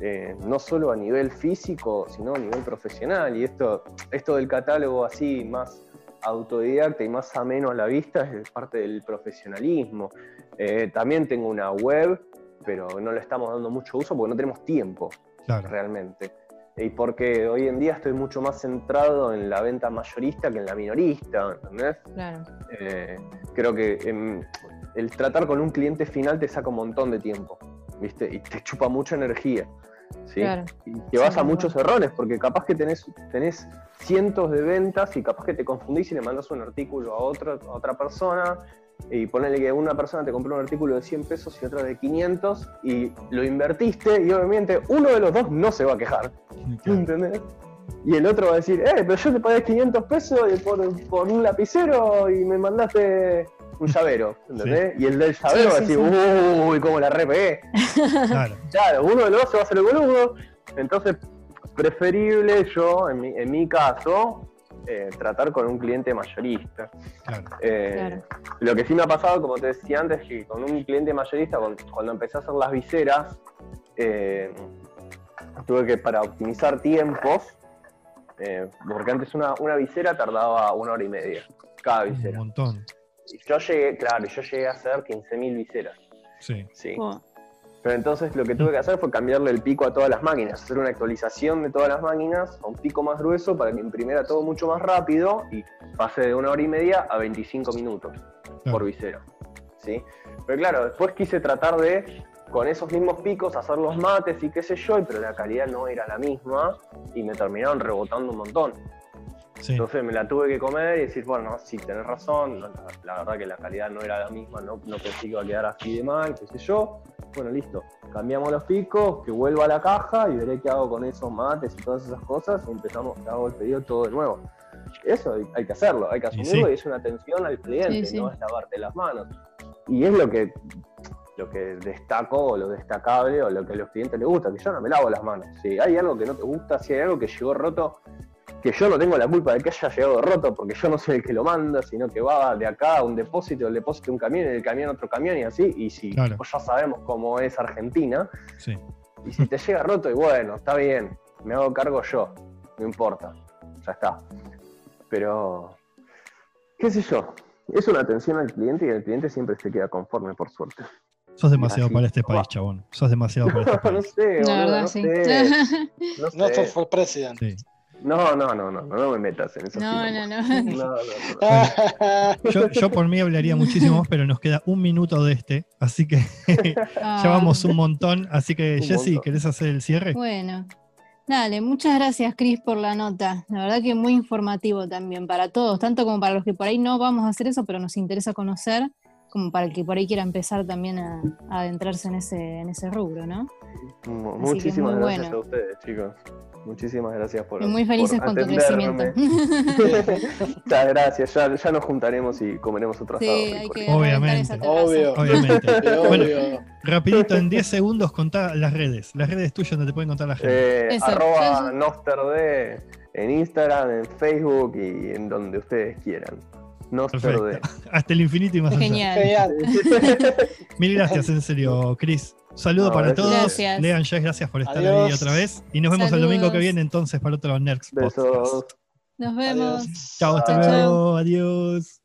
eh, no solo a nivel físico, sino a nivel profesional. Y esto, esto del catálogo así más autodidacta y más ameno a la vista es parte del profesionalismo. Eh, también tengo una web, pero no le estamos dando mucho uso porque no tenemos tiempo Claro. realmente. Y porque hoy en día estoy mucho más centrado en la venta mayorista que en la minorista, ¿entendés? Claro. Eh, creo que em, el tratar con un cliente final te saca un montón de tiempo, ¿viste? Y te chupa mucha energía, ¿sí? Claro. Y te vas Sí, a muchos errores, porque capaz que tenés, tenés cientos de ventas y capaz que te confundís y le mandas un artículo a otra, a otra persona y ponele que una persona te compró un artículo de 100 pesos y otra de 500 y lo invertiste y obviamente uno de los dos no se va a quejar, Claro. ¿entendés? Y el otro va a decir, eh, pero yo te pagué 500 pesos por, por un lapicero y me mandaste un llavero, ¿entendés? Y el del llavero Sí, va a sí, decir, uy, cómo la re pegué". Claro. Claro, uno de los dos se va a hacer el boludo. Entonces, preferible yo, en mi, en mi caso, eh, tratar con un cliente mayorista. Claro. Eh, Claro. Lo que sí me ha pasado, como te decía antes, que con un cliente mayorista, con- cuando empecé a hacer las viseras, eh, tuve que, para optimizar tiempos, eh, porque antes una, una visera tardaba una hora y media, cada Un visera. montón. Y yo llegué, claro, yo llegué a hacer 15.000 viseras. Sí. Sí. Oh, Pero entonces lo que tuve que hacer fue cambiarle el pico a todas las máquinas, hacer una actualización de todas las máquinas a un pico más grueso para que imprimiera todo mucho más rápido y pase de una hora y media a 25 minutos Claro. por visera. ¿sí? Pero claro, después quise tratar de, con esos mismos picos, hacer los mates y qué sé yo, pero la calidad no era la misma y me terminaron rebotando un montón. Sí. Entonces me la tuve que comer y decir, bueno, sí, tenés razón, la, la verdad que la calidad no era la misma, no, no pensé que iba a quedar así de mal, qué sé yo. Bueno, listo, cambiamos los picos, que vuelva a la caja y veré qué hago con esos mates y todas esas cosas y empezamos, hago el pedido todo de nuevo. Eso hay, hay que hacerlo, hay que asumirlo sí. y es una atención al cliente, Sí, sí. no es lavarte las manos. Y es lo que lo que destaco o lo destacable o lo que a los clientes les gusta, que yo no me lavo las manos. Si hay algo que no te gusta, si hay algo que llegó roto, que yo no tengo la culpa de que haya llegado roto, porque yo no soy el que lo manda, sino que va de acá a un depósito, del depósito a un camión, y del camión a otro camión y así, y si Claro. pues ya sabemos cómo es Argentina, Sí. y si te llega roto, y bueno, está bien, me hago cargo yo, no importa, ya está. Pero, qué sé yo, es una atención al cliente y el cliente siempre se queda conforme, por suerte. Sos demasiado Así. para este país, chabón. Sos demasiado para este no país. sé, la boludo, verdad, no sí. sé, no No sé. for, for president. Sí. No, no, no, no, no, me metas en eso. No, no, no. No, no, no. Yo, yo por mí hablaría muchísimo más, pero nos queda un minuto de este, así que Ah, ya vamos un montón. Así que, Jessy. ¿querés hacer el cierre? Bueno, dale, muchas gracias, Cris, por la nota. La verdad que muy informativo también para todos, tanto como para los que por ahí no vamos a hacer eso, pero nos interesa conocer, como para el que por ahí quiera empezar también a, a adentrarse en ese, en ese rubro, ¿no? Así Muchísimas gracias bueno. a ustedes, chicos. Muchísimas gracias por. Y muy felices por con tu crecimiento. Muchas gracias, ya, ya nos juntaremos y comeremos otro asado. sí, Obviamente. Obvio. Obviamente. Sí, Bueno, obvio. rapidito, en 10 segundos contá las redes. Las redes tuyas donde te pueden contar la gente. Eh, arroba Nosterd en Instagram, en Facebook y en donde ustedes quieran. Nosterd. Hasta el infinito y más allá. Genial. Genial. Mil gracias, en serio, Chris. Saludo No, para gracias. todos. Gracias. Lean Jess, gracias por estar ahí Adiós. otra vez. Y nos vemos el domingo que viene entonces para otro Nerds Podcast. Besos. Nos vemos. Chao, hasta luego. Adiós.